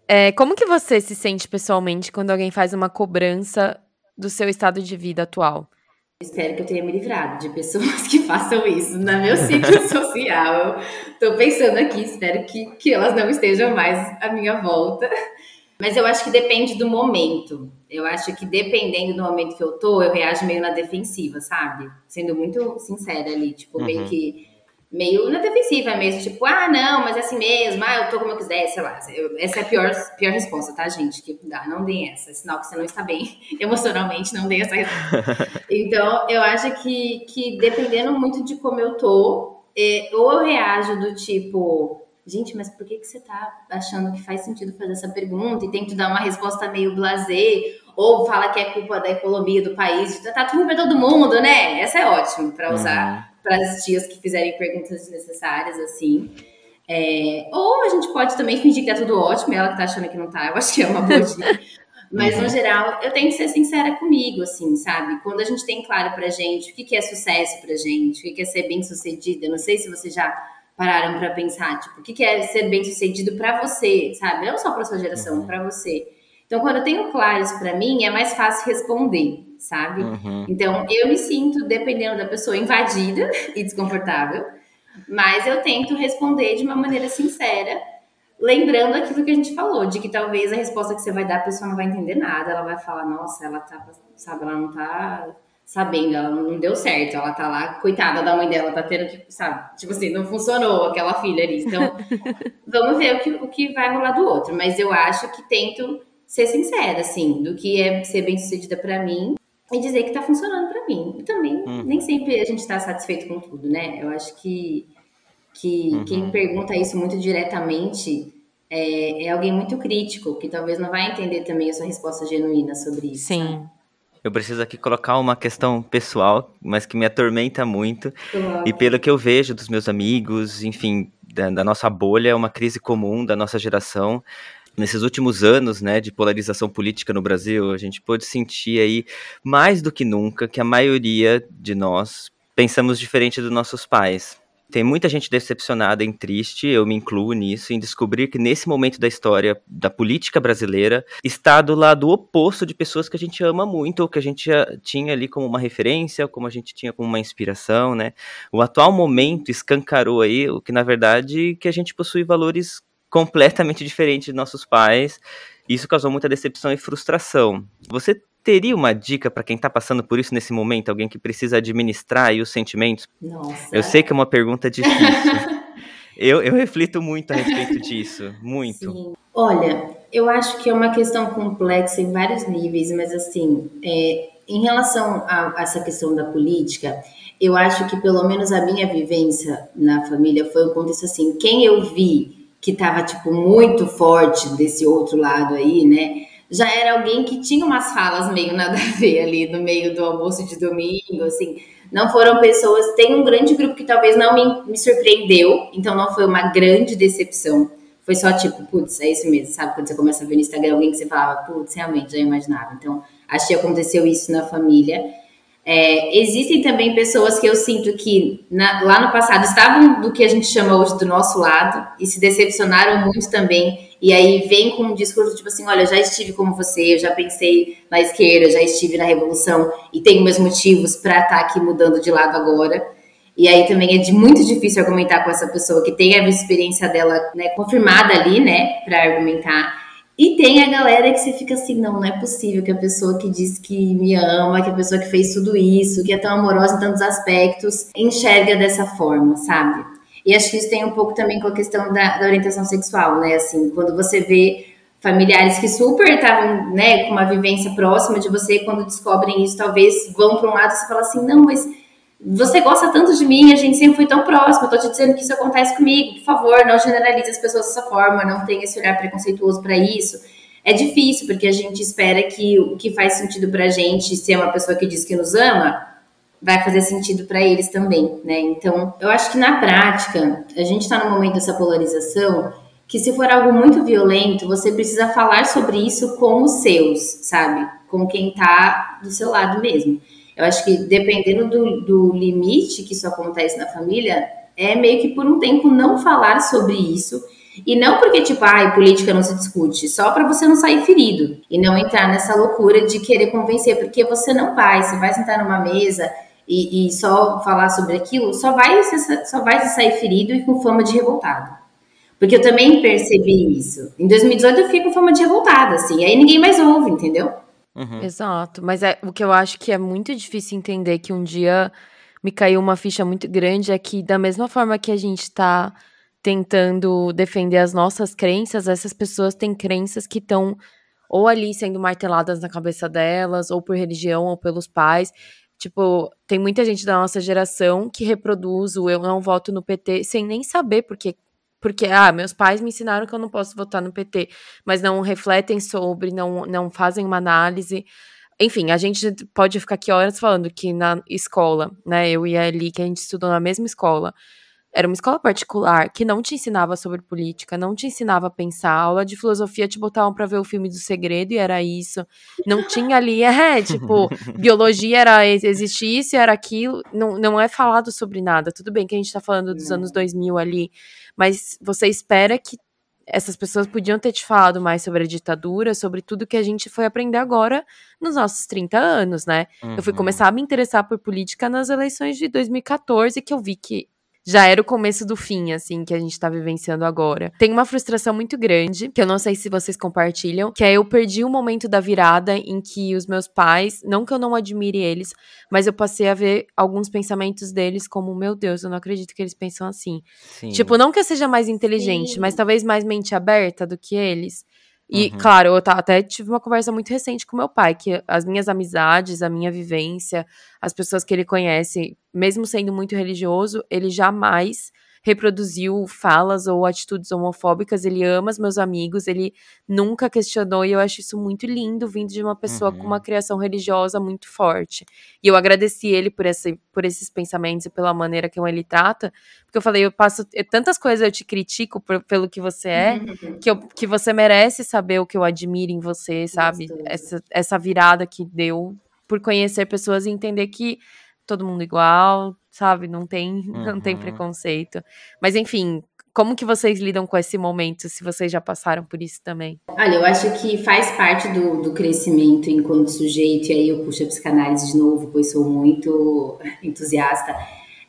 É, como que você se sente pessoalmente quando alguém faz uma cobrança do seu estado de vida atual? Espero que eu tenha me livrado de pessoas [laughs] que façam isso no meu ciclo [laughs] social. Estou pensando aqui, espero que, que elas não estejam mais à minha volta. Mas eu acho que depende do momento. Eu acho que dependendo do momento que eu tô, eu reajo meio na defensiva, sabe? Sendo muito sincera ali, tipo, uhum. meio que meio na defensiva mesmo, tipo, ah, não, mas é assim mesmo, ah, eu tô como eu quiser, sei lá. Eu, essa é a pior, pior resposta, tá, gente? Que dá, não dê essa. É sinal que você não está bem [laughs] emocionalmente, não dê essa resposta. [laughs] então, eu acho que, que dependendo muito de como eu tô, é, ou eu reajo do tipo, gente, mas por que, que você tá achando que faz sentido fazer essa pergunta? E tento dar uma resposta meio blasé, ou fala que é culpa da economia do país, tá tudo pra todo mundo, né? Essa é ótimo para usar. Uhum para as tias que fizerem perguntas desnecessárias, assim. É, ou a gente pode também fingir que tá tudo ótimo, e ela que tá achando que não tá, eu acho que é uma boa dica. [laughs] Mas, no uhum. geral, eu tenho que ser sincera comigo, assim, sabe? Quando a gente tem claro pra gente o que, que é sucesso pra gente, o que, que é ser bem sucedida, não sei se vocês já pararam para pensar, tipo, o que, que é ser bem sucedido para você, sabe? Não só para sua geração, uhum. para você. Então, quando eu tenho claro isso para mim, é mais fácil responder sabe? Uhum. Então, eu me sinto, dependendo da pessoa, invadida [laughs] e desconfortável, mas eu tento responder de uma maneira sincera, lembrando aquilo que a gente falou, de que talvez a resposta que você vai dar, a pessoa não vai entender nada, ela vai falar, nossa, ela tá, sabe, ela não tá sabendo, ela não deu certo, ela tá lá, coitada da mãe dela, tá tendo que, sabe, tipo assim, não funcionou aquela filha ali. Então, [laughs] vamos ver o que, o que vai rolar do outro. Mas eu acho que tento ser sincera, assim, do que é ser bem sucedida para mim e dizer que está funcionando para mim. E também, uhum. nem sempre a gente está satisfeito com tudo, né? Eu acho que, que uhum. quem pergunta isso muito diretamente é, é, alguém muito crítico, que talvez não vai entender também a sua resposta genuína sobre isso. Sim. Sabe? Eu preciso aqui colocar uma questão pessoal, mas que me atormenta muito. Claro. E pelo que eu vejo dos meus amigos, enfim, da, da nossa bolha, é uma crise comum da nossa geração nesses últimos anos, né, de polarização política no Brasil, a gente pôde sentir aí mais do que nunca que a maioria de nós pensamos diferente dos nossos pais. Tem muita gente decepcionada e triste, eu me incluo nisso, em descobrir que nesse momento da história da política brasileira está do lado oposto de pessoas que a gente ama muito, ou que a gente tinha ali como uma referência, como a gente tinha como uma inspiração, né? O atual momento escancarou aí o que na verdade que a gente possui valores completamente diferente de nossos pais. Isso causou muita decepção e frustração. Você teria uma dica para quem está passando por isso nesse momento? Alguém que precisa administrar os sentimentos? Nossa. Eu sei que é uma pergunta difícil. [laughs] eu, eu reflito muito a respeito disso. Muito. Sim. Olha, Eu acho que é uma questão complexa em vários níveis, mas assim, é, em relação a, a essa questão da política, eu acho que pelo menos a minha vivência na família foi um contexto assim, quem eu vi que estava tipo muito forte desse outro lado aí, né? Já era alguém que tinha umas falas meio nada a ver ali no meio do almoço de domingo, assim. Não foram pessoas. Tem um grande grupo que talvez não me, me surpreendeu, então não foi uma grande decepção. Foi só tipo, putz, é isso mesmo, sabe? Quando você começa a ver no Instagram alguém que você falava, putz, realmente, já imaginava. Então, acho que aconteceu isso na família. É, existem também pessoas que eu sinto que na, lá no passado estavam do que a gente chama hoje do nosso lado e se decepcionaram muito também. E aí vem com um discurso tipo assim: olha, já estive como você, eu já pensei na esquerda, já estive na revolução e tenho meus motivos para estar tá aqui mudando de lado agora. E aí também é de muito difícil argumentar com essa pessoa que tem a experiência dela né, confirmada ali, né, para argumentar. E tem a galera que você fica assim, não, não é possível que a pessoa que diz que me ama, que a pessoa que fez tudo isso, que é tão amorosa em tantos aspectos, enxerga dessa forma, sabe? E acho que isso tem um pouco também com a questão da, da orientação sexual, né? Assim, quando você vê familiares que super estavam, né, com uma vivência próxima de você, quando descobrem isso, talvez vão para um lado e você fala assim, não, mas você gosta tanto de mim, a gente sempre foi tão próximo, eu tô te dizendo que isso acontece comigo, por favor, não generalize as pessoas dessa forma, não tenha esse olhar preconceituoso para isso. É difícil, porque a gente espera que o que faz sentido pra gente ser uma pessoa que diz que nos ama, vai fazer sentido para eles também, né? Então, eu acho que na prática, a gente está no momento dessa polarização que se for algo muito violento, você precisa falar sobre isso com os seus, sabe? Com quem tá do seu lado mesmo. Eu acho que dependendo do, do limite que isso acontece na família, é meio que por um tempo não falar sobre isso. E não porque, tipo, ai, política não se discute, só para você não sair ferido e não entrar nessa loucura de querer convencer, porque você não vai, você vai sentar numa mesa e, e só falar sobre aquilo, só vai, só vai sair ferido e com fama de revoltado. Porque eu também percebi isso. Em 2018 eu fiquei com fama de revoltada, assim, aí ninguém mais ouve, entendeu? Uhum. Exato. Mas é, o que eu acho que é muito difícil entender que um dia me caiu uma ficha muito grande é que, da mesma forma que a gente está tentando defender as nossas crenças, essas pessoas têm crenças que estão ou ali sendo marteladas na cabeça delas, ou por religião, ou pelos pais. Tipo, tem muita gente da nossa geração que reproduz o eu não voto no PT sem nem saber porque porque, ah, meus pais me ensinaram que eu não posso votar no PT, mas não refletem sobre, não, não fazem uma análise. Enfim, a gente pode ficar aqui horas falando que na escola, né, eu e a Eli, que a gente estudou na mesma escola, era uma escola particular que não te ensinava sobre política, não te ensinava a pensar. A aula de filosofia te botavam para ver o filme do segredo e era isso. Não tinha ali, [laughs] é, tipo, biologia era existir isso, era aquilo. Não, não é falado sobre nada. Tudo bem que a gente tá falando dos não. anos 2000 ali, mas você espera que essas pessoas podiam ter te falado mais sobre a ditadura, sobre tudo que a gente foi aprender agora nos nossos 30 anos, né? Uhum. Eu fui uhum. começar a me interessar por política nas eleições de 2014, que eu vi que já era o começo do fim, assim, que a gente tá vivenciando agora. Tem uma frustração muito grande, que eu não sei se vocês compartilham, que é eu perdi o momento da virada em que os meus pais, não que eu não admire eles, mas eu passei a ver alguns pensamentos deles como, meu Deus, eu não acredito que eles pensam assim. Sim. Tipo, não que eu seja mais inteligente, Sim. mas talvez mais mente aberta do que eles. E, uhum. claro, eu até tive uma conversa muito recente com meu pai, que as minhas amizades, a minha vivência, as pessoas que ele conhece, mesmo sendo muito religioso, ele jamais reproduziu falas ou atitudes homofóbicas, ele ama os meus amigos, ele nunca questionou, e eu acho isso muito lindo, vindo de uma pessoa uhum. com uma uhum. criação religiosa muito forte. E eu agradeci ele por, esse, por esses pensamentos e pela maneira que ele trata, porque eu falei, eu passo tantas coisas, eu te critico por, pelo que você é, uhum. que, eu, que você merece saber o que eu admiro em você, sabe? Essa, essa virada que deu por conhecer pessoas e entender que todo mundo igual, sabe? Não tem, uhum. [laughs] não tem uhum. preconceito. Mas enfim, como que vocês lidam com esse momento, se vocês já passaram por isso também? Olha, eu acho que faz parte do, do crescimento enquanto sujeito, e aí eu puxo a psicanálise de novo, pois sou muito [laughs] entusiasta.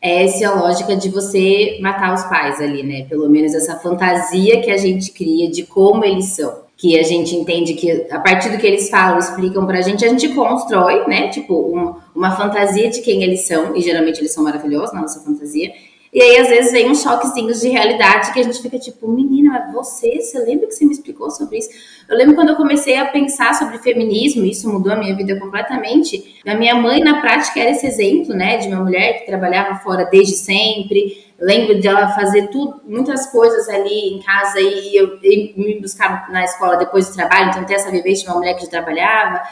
É essa lógica de você matar os pais ali, né? Pelo menos essa fantasia que a gente cria de como eles são que a gente entende que a partir do que eles falam, explicam pra gente, a gente constrói, né? Tipo, um, uma fantasia de quem eles são, e geralmente eles são maravilhosos na nossa fantasia. E aí, às vezes, vem uns choquezinhos de realidade que a gente fica tipo, menina, você, você lembra que você me explicou sobre isso? Eu lembro quando eu comecei a pensar sobre feminismo, isso mudou a minha vida completamente. A minha mãe, na prática, era esse exemplo, né, de uma mulher que trabalhava fora desde sempre. Lembro de ela fazer tudo, muitas coisas ali em casa e eu, eu me buscar na escola depois do trabalho, então ter essa vivência de uma mulher que já trabalhava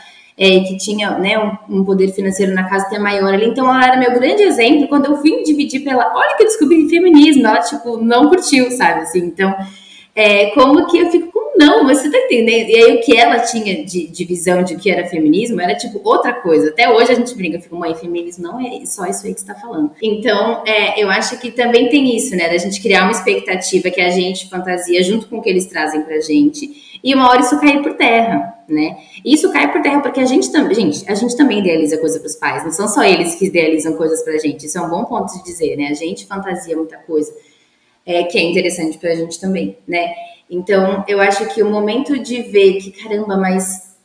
é, que tinha né, um, um, poder financeiro na casa até maior ali. Então, ela era meu grande exemplo. Quando eu vim dividir pela, olha que eu descobri feminismo, ela, tipo, não curtiu, sabe? Assim, então, é, como que eu fico não, mas você tá entendendo? E aí, o que ela tinha de, de visão de que era feminismo era, tipo, outra coisa. Até hoje a gente brinca, eu fico, mãe, feminismo não é só isso aí que você tá falando. Então, é, eu acho que também tem isso, né? Da gente criar uma expectativa que a gente fantasia junto com o que eles trazem pra gente e uma hora isso cair por terra, né? E isso cai por terra porque a gente também, gente, a gente também idealiza coisa para os pais, não são só eles que idealizam coisas para a gente. Isso é um bom ponto de dizer, né? A gente fantasia muita coisa é, que é interessante para a gente também, né? Então, eu acho que o momento de ver que, caramba, mas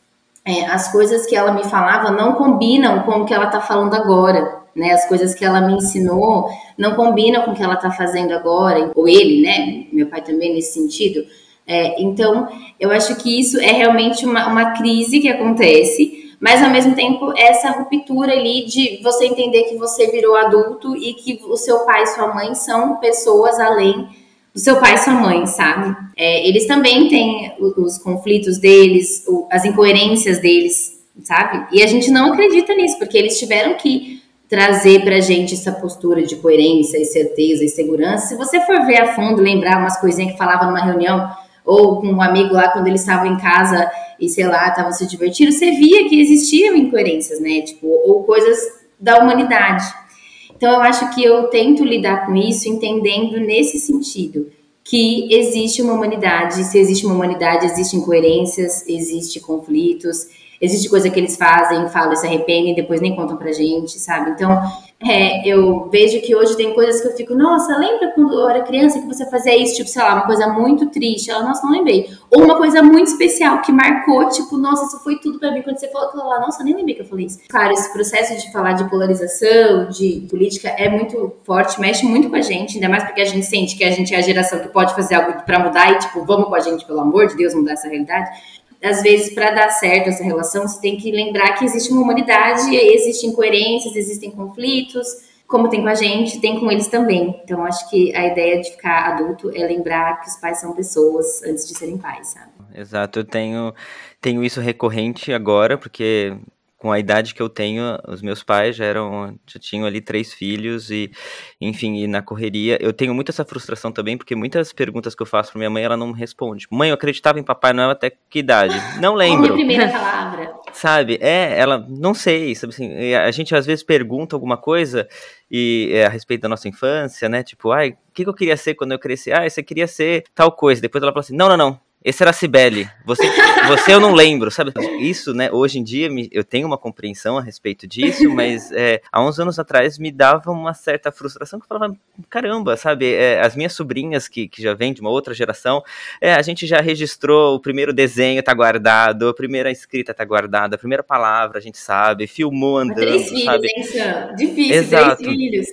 é, as coisas que ela me falava não combinam com o que ela está falando agora, né? As coisas que ela me ensinou não combinam com o que ela está fazendo agora, ou ele, né? Meu pai também nesse sentido é, então, eu acho que isso é realmente uma, uma crise que acontece, mas ao mesmo tempo essa ruptura ali de você entender que você virou adulto e que o seu pai e sua mãe são pessoas além do seu pai e sua mãe, sabe? É, eles também têm os conflitos deles, as incoerências deles, sabe? E a gente não acredita nisso, porque eles tiveram que trazer pra gente essa postura de coerência e certeza e segurança. Se você for ver a fundo, lembrar umas coisinhas que falava numa reunião, ou com um amigo lá quando eles estavam em casa e sei lá, estavam se divertindo, você via que existiam incoerências, né? Tipo, ou coisas da humanidade. Então eu acho que eu tento lidar com isso entendendo nesse sentido que existe uma humanidade, se existe uma humanidade, existem incoerências, existem conflitos, existe coisa que eles fazem, falam e se arrependem, depois nem contam pra gente, sabe? Então, é, eu vejo que hoje tem coisas que eu fico, nossa, lembra quando eu era criança que você fazia isso, tipo, sei lá, uma coisa muito triste? Ela, nossa, não lembrei. Ou uma coisa muito especial que marcou, tipo, nossa, isso foi tudo para mim. Quando você falou lá, nossa, nem lembrei que eu falei isso. Claro, esse processo de falar de polarização, de política, é muito forte, mexe muito com a gente, ainda mais porque a gente sente que a gente é a geração que pode fazer algo para mudar e, tipo, vamos com a gente, pelo amor de Deus, mudar essa realidade às vezes, para dar certo essa relação, você tem que lembrar que existe uma humanidade, existem incoerências, existem conflitos, como tem com a gente, tem com eles também. Então, acho que a ideia de ficar adulto é lembrar que os pais são pessoas antes de serem pais, sabe? Exato, eu tenho, tenho isso recorrente agora, porque com a idade que eu tenho, os meus pais já eram, já tinham ali três filhos e, enfim, e na correria. Eu tenho muito essa frustração também, porque muitas perguntas que eu faço para minha mãe, ela não me responde. Mãe, eu acreditava em Papai Noel até que idade? Não lembro. Qual a primeira palavra? Sabe? É, ela, não sei, sabe assim, a gente às vezes pergunta alguma coisa e é, a respeito da nossa infância, né? Tipo, ai, o que, que eu queria ser quando eu cresci? Ah, você queria ser tal coisa. Depois ela fala assim, não, não, não, esse era a Cibele. Você, você eu não lembro, sabe? Isso, né? Hoje em dia eu tenho uma compreensão a respeito disso, mas é, há uns anos atrás me dava uma certa frustração que eu falava, caramba, sabe? É, as minhas sobrinhas que, que já vêm de uma outra geração, é, a gente já registrou o primeiro desenho, tá guardado, a primeira escrita tá guardada, a primeira palavra a gente sabe, filmou andando, três filhos, sabe? Hein, Sam? Difícil, Exato. três filhos.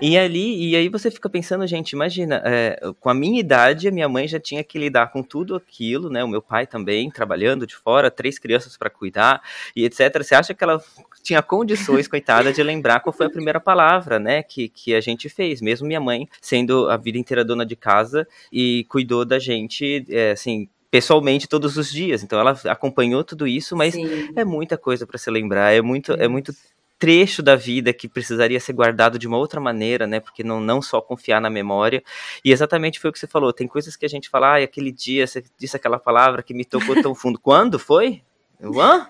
E ali, e aí você fica pensando, gente, imagina, é, com a minha idade, a minha mãe já tinha que lidar com tudo aquilo, né? O meu pai também, trabalhando de fora, três crianças para cuidar e etc. Você acha que ela tinha condições, coitada, de lembrar qual foi a primeira palavra, né? Que, que a gente fez, mesmo minha mãe sendo a vida inteira dona de casa e cuidou da gente, é, assim, pessoalmente todos os dias. Então ela acompanhou tudo isso, mas Sim. é muita coisa para se lembrar, é muito, é muito trecho da vida que precisaria ser guardado de uma outra maneira, né? Porque não, não só confiar na memória. E exatamente foi o que você falou. Tem coisas que a gente fala, ah, aquele dia você disse aquela palavra que me tocou tão fundo. [laughs] Quando foi? Hã?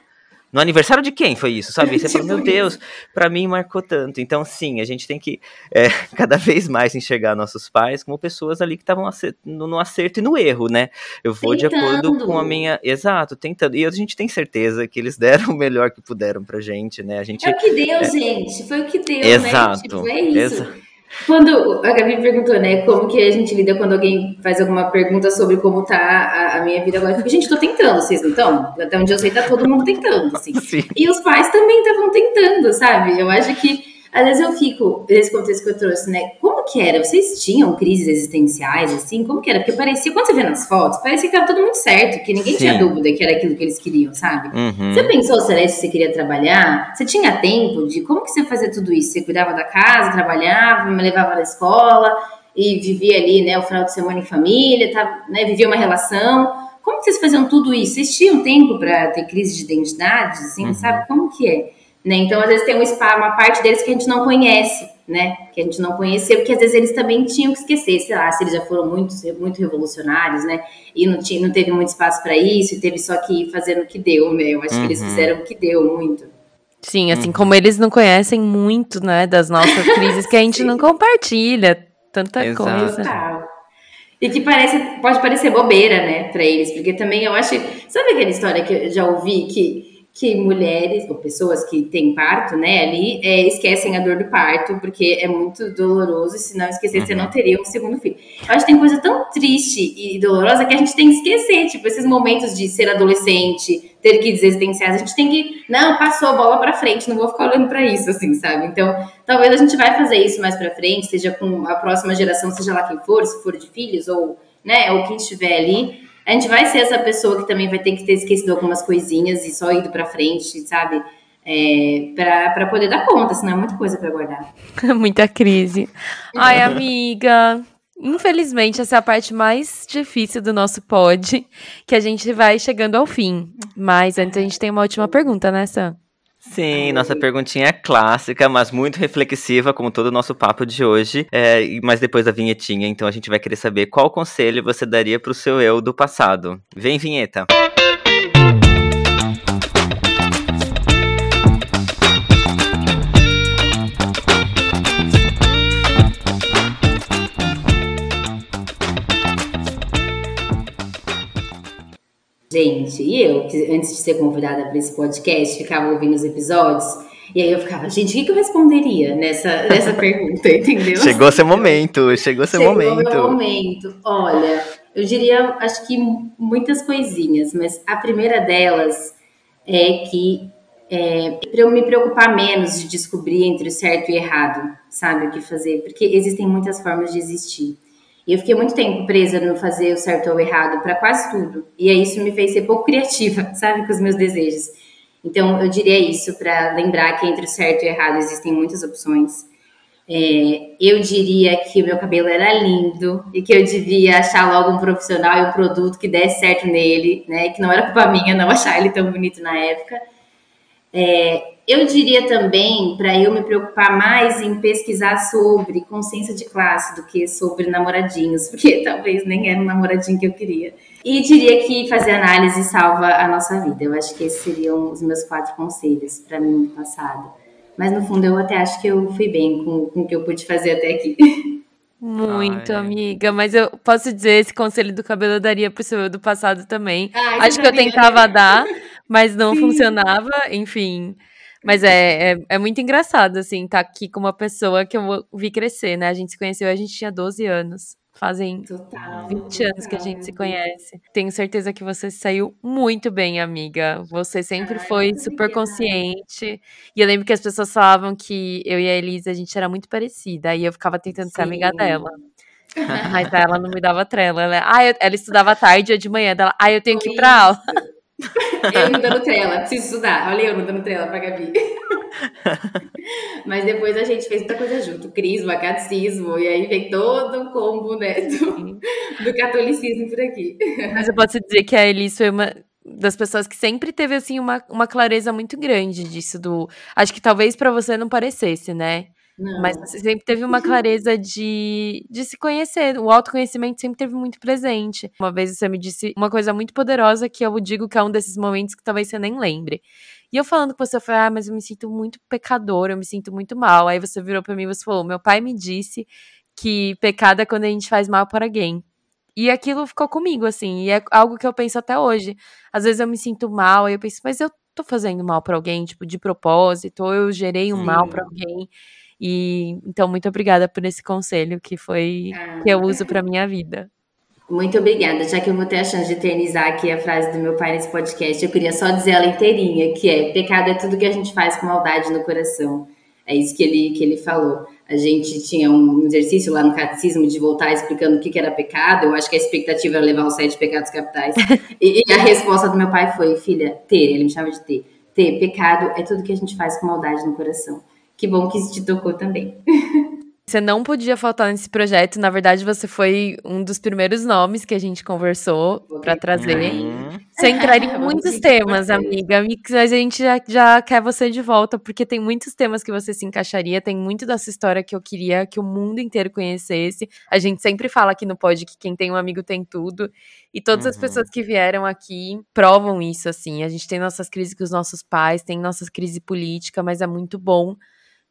No aniversário de quem foi isso, sabe? [laughs] Você fala, meu Deus, para mim marcou tanto. Então, sim, a gente tem que é, [laughs] cada vez mais enxergar nossos pais como pessoas ali que estavam no acerto e no erro, né? Eu vou tentando. de acordo com a minha. Exato, tentando. E a gente tem certeza que eles [laughs] deram o melhor que puderam pra gente, né? A gente, é o que deu, é... gente. Foi o que deu, Exato. né? Tipo, é isso. Exato. Quando a Gabi perguntou, né, como que a gente lida quando alguém faz alguma pergunta sobre como tá a, a minha vida agora, eu fico, gente, tô tentando, vocês não estão? Até onde eu sei, tá todo mundo tentando, assim. [laughs] Sim. E os pais também estavam tentando, sabe? Eu acho que às vezes eu fico, nesse contexto que eu trouxe, né? Como que era? Vocês tinham crises existenciais, assim? Como que era? Porque parecia, quando você vê nas fotos, parecia que tava tudo muito certo, que ninguém Sim. tinha dúvida que era aquilo que eles queriam, sabe? Uhum. Você pensou, Celeste, se você queria trabalhar? Você tinha tempo de como que você fazia tudo isso? Você cuidava da casa, trabalhava, me levava na escola e vivia ali, né, o final de semana em família, tá, né, vivia uma relação. Como que vocês faziam tudo isso? Vocês tinham tempo para ter crise de identidade, assim, uhum. sabe? Como que é? Né? Então, às vezes tem um, uma parte deles que a gente não conhece, né? Que a gente não conheceu, porque às vezes eles também tinham que esquecer, sei lá, se eles já foram muito, muito revolucionários, né? E não, tinha, não teve muito espaço para isso, e teve só que ir fazendo o que deu, né? Eu acho uhum. que eles uhum. fizeram o que deu muito. Sim, assim uhum. como eles não conhecem muito, né, das nossas [laughs] crises que a gente não compartilha tanta Exato. coisa. E que parece, pode parecer bobeira, né, para eles, porque também eu acho, sabe aquela história que eu já ouvi que que mulheres ou pessoas que têm parto, né, ali é, esquecem a dor do parto, porque é muito doloroso, e se não esquecer, uhum. você não uhum. teria um segundo filho. Eu acho que tem coisa tão triste e dolorosa que a gente tem que esquecer, tipo, esses momentos de ser adolescente, ter que existenciais, a gente tem que, não, passou a bola pra frente, não vou ficar olhando para isso, assim, sabe? Então, talvez a gente vai fazer isso mais pra frente, seja com a próxima geração, seja lá quem for, se for de filhos, ou, né, ou quem estiver ali, a gente vai ser essa pessoa que também vai ter que ter esquecido algumas coisinhas e só ido para frente, sabe? É, para poder dar conta, senão é muita coisa para guardar. [laughs] Muita crise. Ai, amiga. Infelizmente, essa é a parte mais difícil do nosso pod, que a gente vai chegando ao fim. Mas antes a gente tem uma última pergunta, né, Sam? Sim, nossa perguntinha é clássica, mas muito reflexiva, como todo o nosso papo de hoje. É, mas depois da vinhetinha, então a gente vai querer saber qual conselho você daria para o seu eu do passado. Vem, vinheta! Gente, e eu, que antes de ser convidada para esse podcast, ficava ouvindo os episódios, e aí eu ficava, gente, o que, que eu responderia nessa, nessa pergunta, [laughs] entendeu? Chegou seu momento, chegou seu chegou momento. Chegou momento. Olha, eu diria, acho que muitas coisinhas, mas a primeira delas é que é, para eu me preocupar menos de descobrir entre o certo e o errado, sabe, o que fazer, porque existem muitas formas de existir. E eu fiquei muito tempo presa no fazer o certo ou o errado para quase tudo. E aí isso me fez ser pouco criativa, [laughs] sabe, com os meus desejos. Então eu diria isso para lembrar que entre o certo e o errado existem muitas opções. É, eu diria que o meu cabelo era lindo e que eu devia achar logo um profissional e um produto que desse certo nele, né? Que não era culpa minha não achar ele tão bonito na época. É, eu diria também para eu me preocupar mais em pesquisar sobre consciência de classe do que sobre namoradinhos, [laughs] porque talvez nem era um namoradinho que eu queria. E diria que fazer análise salva a nossa vida. Eu acho que esses seriam os meus quatro conselhos para mim no passado. Mas no fundo eu até acho que eu fui bem com, com o que eu pude fazer até aqui. Muito, Ai. amiga. Mas eu posso dizer, esse conselho do cabelo eu daria pro seu do passado também. Ai, Acho que eu tentava dar, [laughs] mas não Sim. funcionava. Enfim, mas é, é, é, muito engraçado, assim, estar tá aqui com uma pessoa que eu vi crescer, né? A gente se conheceu, a gente tinha 12 anos. Fazem total, 20 anos que a gente se conhece. Tenho certeza que você saiu muito bem, amiga. Você sempre Ai, foi super consciente. E eu lembro que as pessoas falavam que eu e a Elisa, a gente era muito parecida. E eu ficava tentando Sim. ser amiga dela. Mas ela não me dava trela. Ela, ah, eu, ela estudava tarde ou de manhã. Ela, ah, eu tenho que ir pra aula. [laughs] Eu não dando trela, preciso estudar. Olha eu não dando trela pra Gabi. [laughs] Mas depois a gente fez muita coisa junto, crisma, catecismo, e aí vem todo o combo, né, do, do catolicismo por aqui. Mas eu posso dizer que a Elis foi uma das pessoas que sempre teve, assim, uma, uma clareza muito grande disso do... Acho que talvez para você não parecesse, né? Não. Mas você sempre teve uma clareza de, de se conhecer. O autoconhecimento sempre teve muito presente. Uma vez você me disse uma coisa muito poderosa que eu digo que é um desses momentos que talvez você nem lembre. E eu falando com você, eu falei, ah, mas eu me sinto muito pecador, eu me sinto muito mal. Aí você virou para mim e você falou, meu pai me disse que pecado é quando a gente faz mal para alguém. E aquilo ficou comigo, assim, e é algo que eu penso até hoje. Às vezes eu me sinto mal, e eu penso, mas eu tô fazendo mal para alguém, tipo, de propósito, ou eu gerei um Sim. mal para alguém. E então, muito obrigada por esse conselho que foi que eu uso para minha vida. Muito obrigada. Já que eu vou ter a chance de eternizar aqui a frase do meu pai nesse podcast, eu queria só dizer ela inteirinha, que é: pecado é tudo que a gente faz com maldade no coração. É isso que ele, que ele falou. A gente tinha um exercício lá no catecismo de voltar explicando o que, que era pecado. Eu acho que a expectativa era levar os sete pecados capitais. e, e, a resposta do meu pai foi: filha, ter, ele me chama de ter. Ter, pecado é tudo que a gente faz com maldade no coração. Que bom que isso te tocou também. Você não podia faltar nesse projeto. Na verdade, você foi um dos primeiros nomes que a gente conversou para trazer. Uhum. Você entraria em [laughs] muitos temas, amiga, mas a gente já, já quer você de volta, porque tem muitos temas que você se encaixaria. Tem muito dessa história que eu queria que o mundo inteiro conhecesse. A gente sempre fala aqui no pod que quem tem um amigo tem tudo. E todas uhum. as pessoas que vieram aqui provam isso, assim. A gente tem nossas crises com os nossos pais, tem nossas crises política, mas é muito bom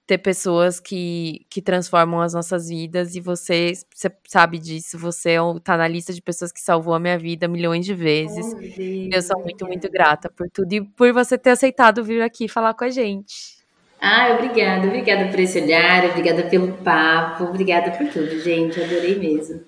ter pessoas que, que transformam as nossas vidas e você, você sabe disso, você é tá na lista de pessoas que salvou a minha vida milhões de vezes. Oh, eu sou muito, muito grata por tudo e por você ter aceitado vir aqui falar com a gente. Ah, obrigada, obrigada por esse olhar, obrigada pelo papo, obrigada por tudo, gente, adorei mesmo.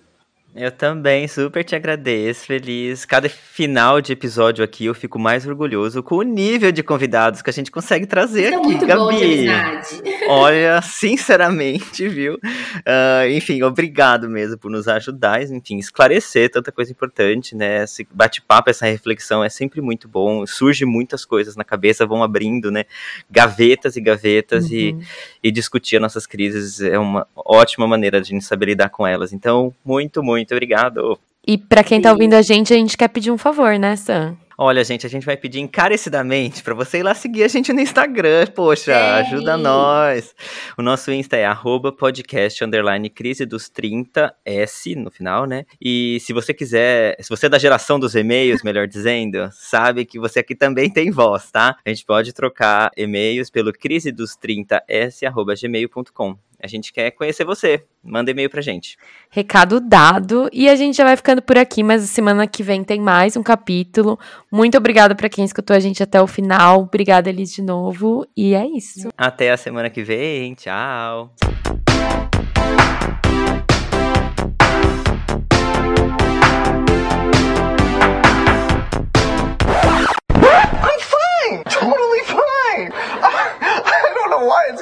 Eu também super te agradeço, feliz. Cada final de episódio aqui eu fico mais orgulhoso com o nível de convidados que a gente consegue trazer Isso aqui, é muito Gabi. Bom [laughs] Olha, sinceramente, viu? Uh, enfim, obrigado mesmo por nos ajudar, enfim, esclarecer tanta coisa importante, né? Esse bate-papo, essa reflexão é sempre muito bom. Surge muitas coisas na cabeça, vão abrindo, né? Gavetas e gavetas uhum. e, e discutir as nossas crises é uma ótima maneira de a gente saber lidar com elas. Então, muito, muito muito obrigado. E para quem tá ouvindo a gente, a gente quer pedir um favor, né, Sam? Olha, gente, a gente vai pedir encarecidamente para você ir lá seguir a gente no Instagram. Poxa, ajuda nós. O nosso Insta é podcast underline crise dos 30 S no final, né? E se você quiser, se você é da geração dos e-mails, melhor [laughs] dizendo, sabe que você aqui também tem voz, tá? A gente pode trocar e-mails pelo crise dos 30 s gmail.com. A gente quer conhecer você. Manda e-mail pra gente. Recado dado. E a gente já vai ficando por aqui, mas semana que vem tem mais um capítulo. Muito obrigada para quem escutou a gente até o final. Obrigada, Elis, de novo. E é isso. Até a semana que vem. Tchau.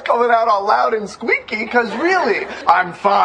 Coming out all loud and squeaky, because really, I'm fine.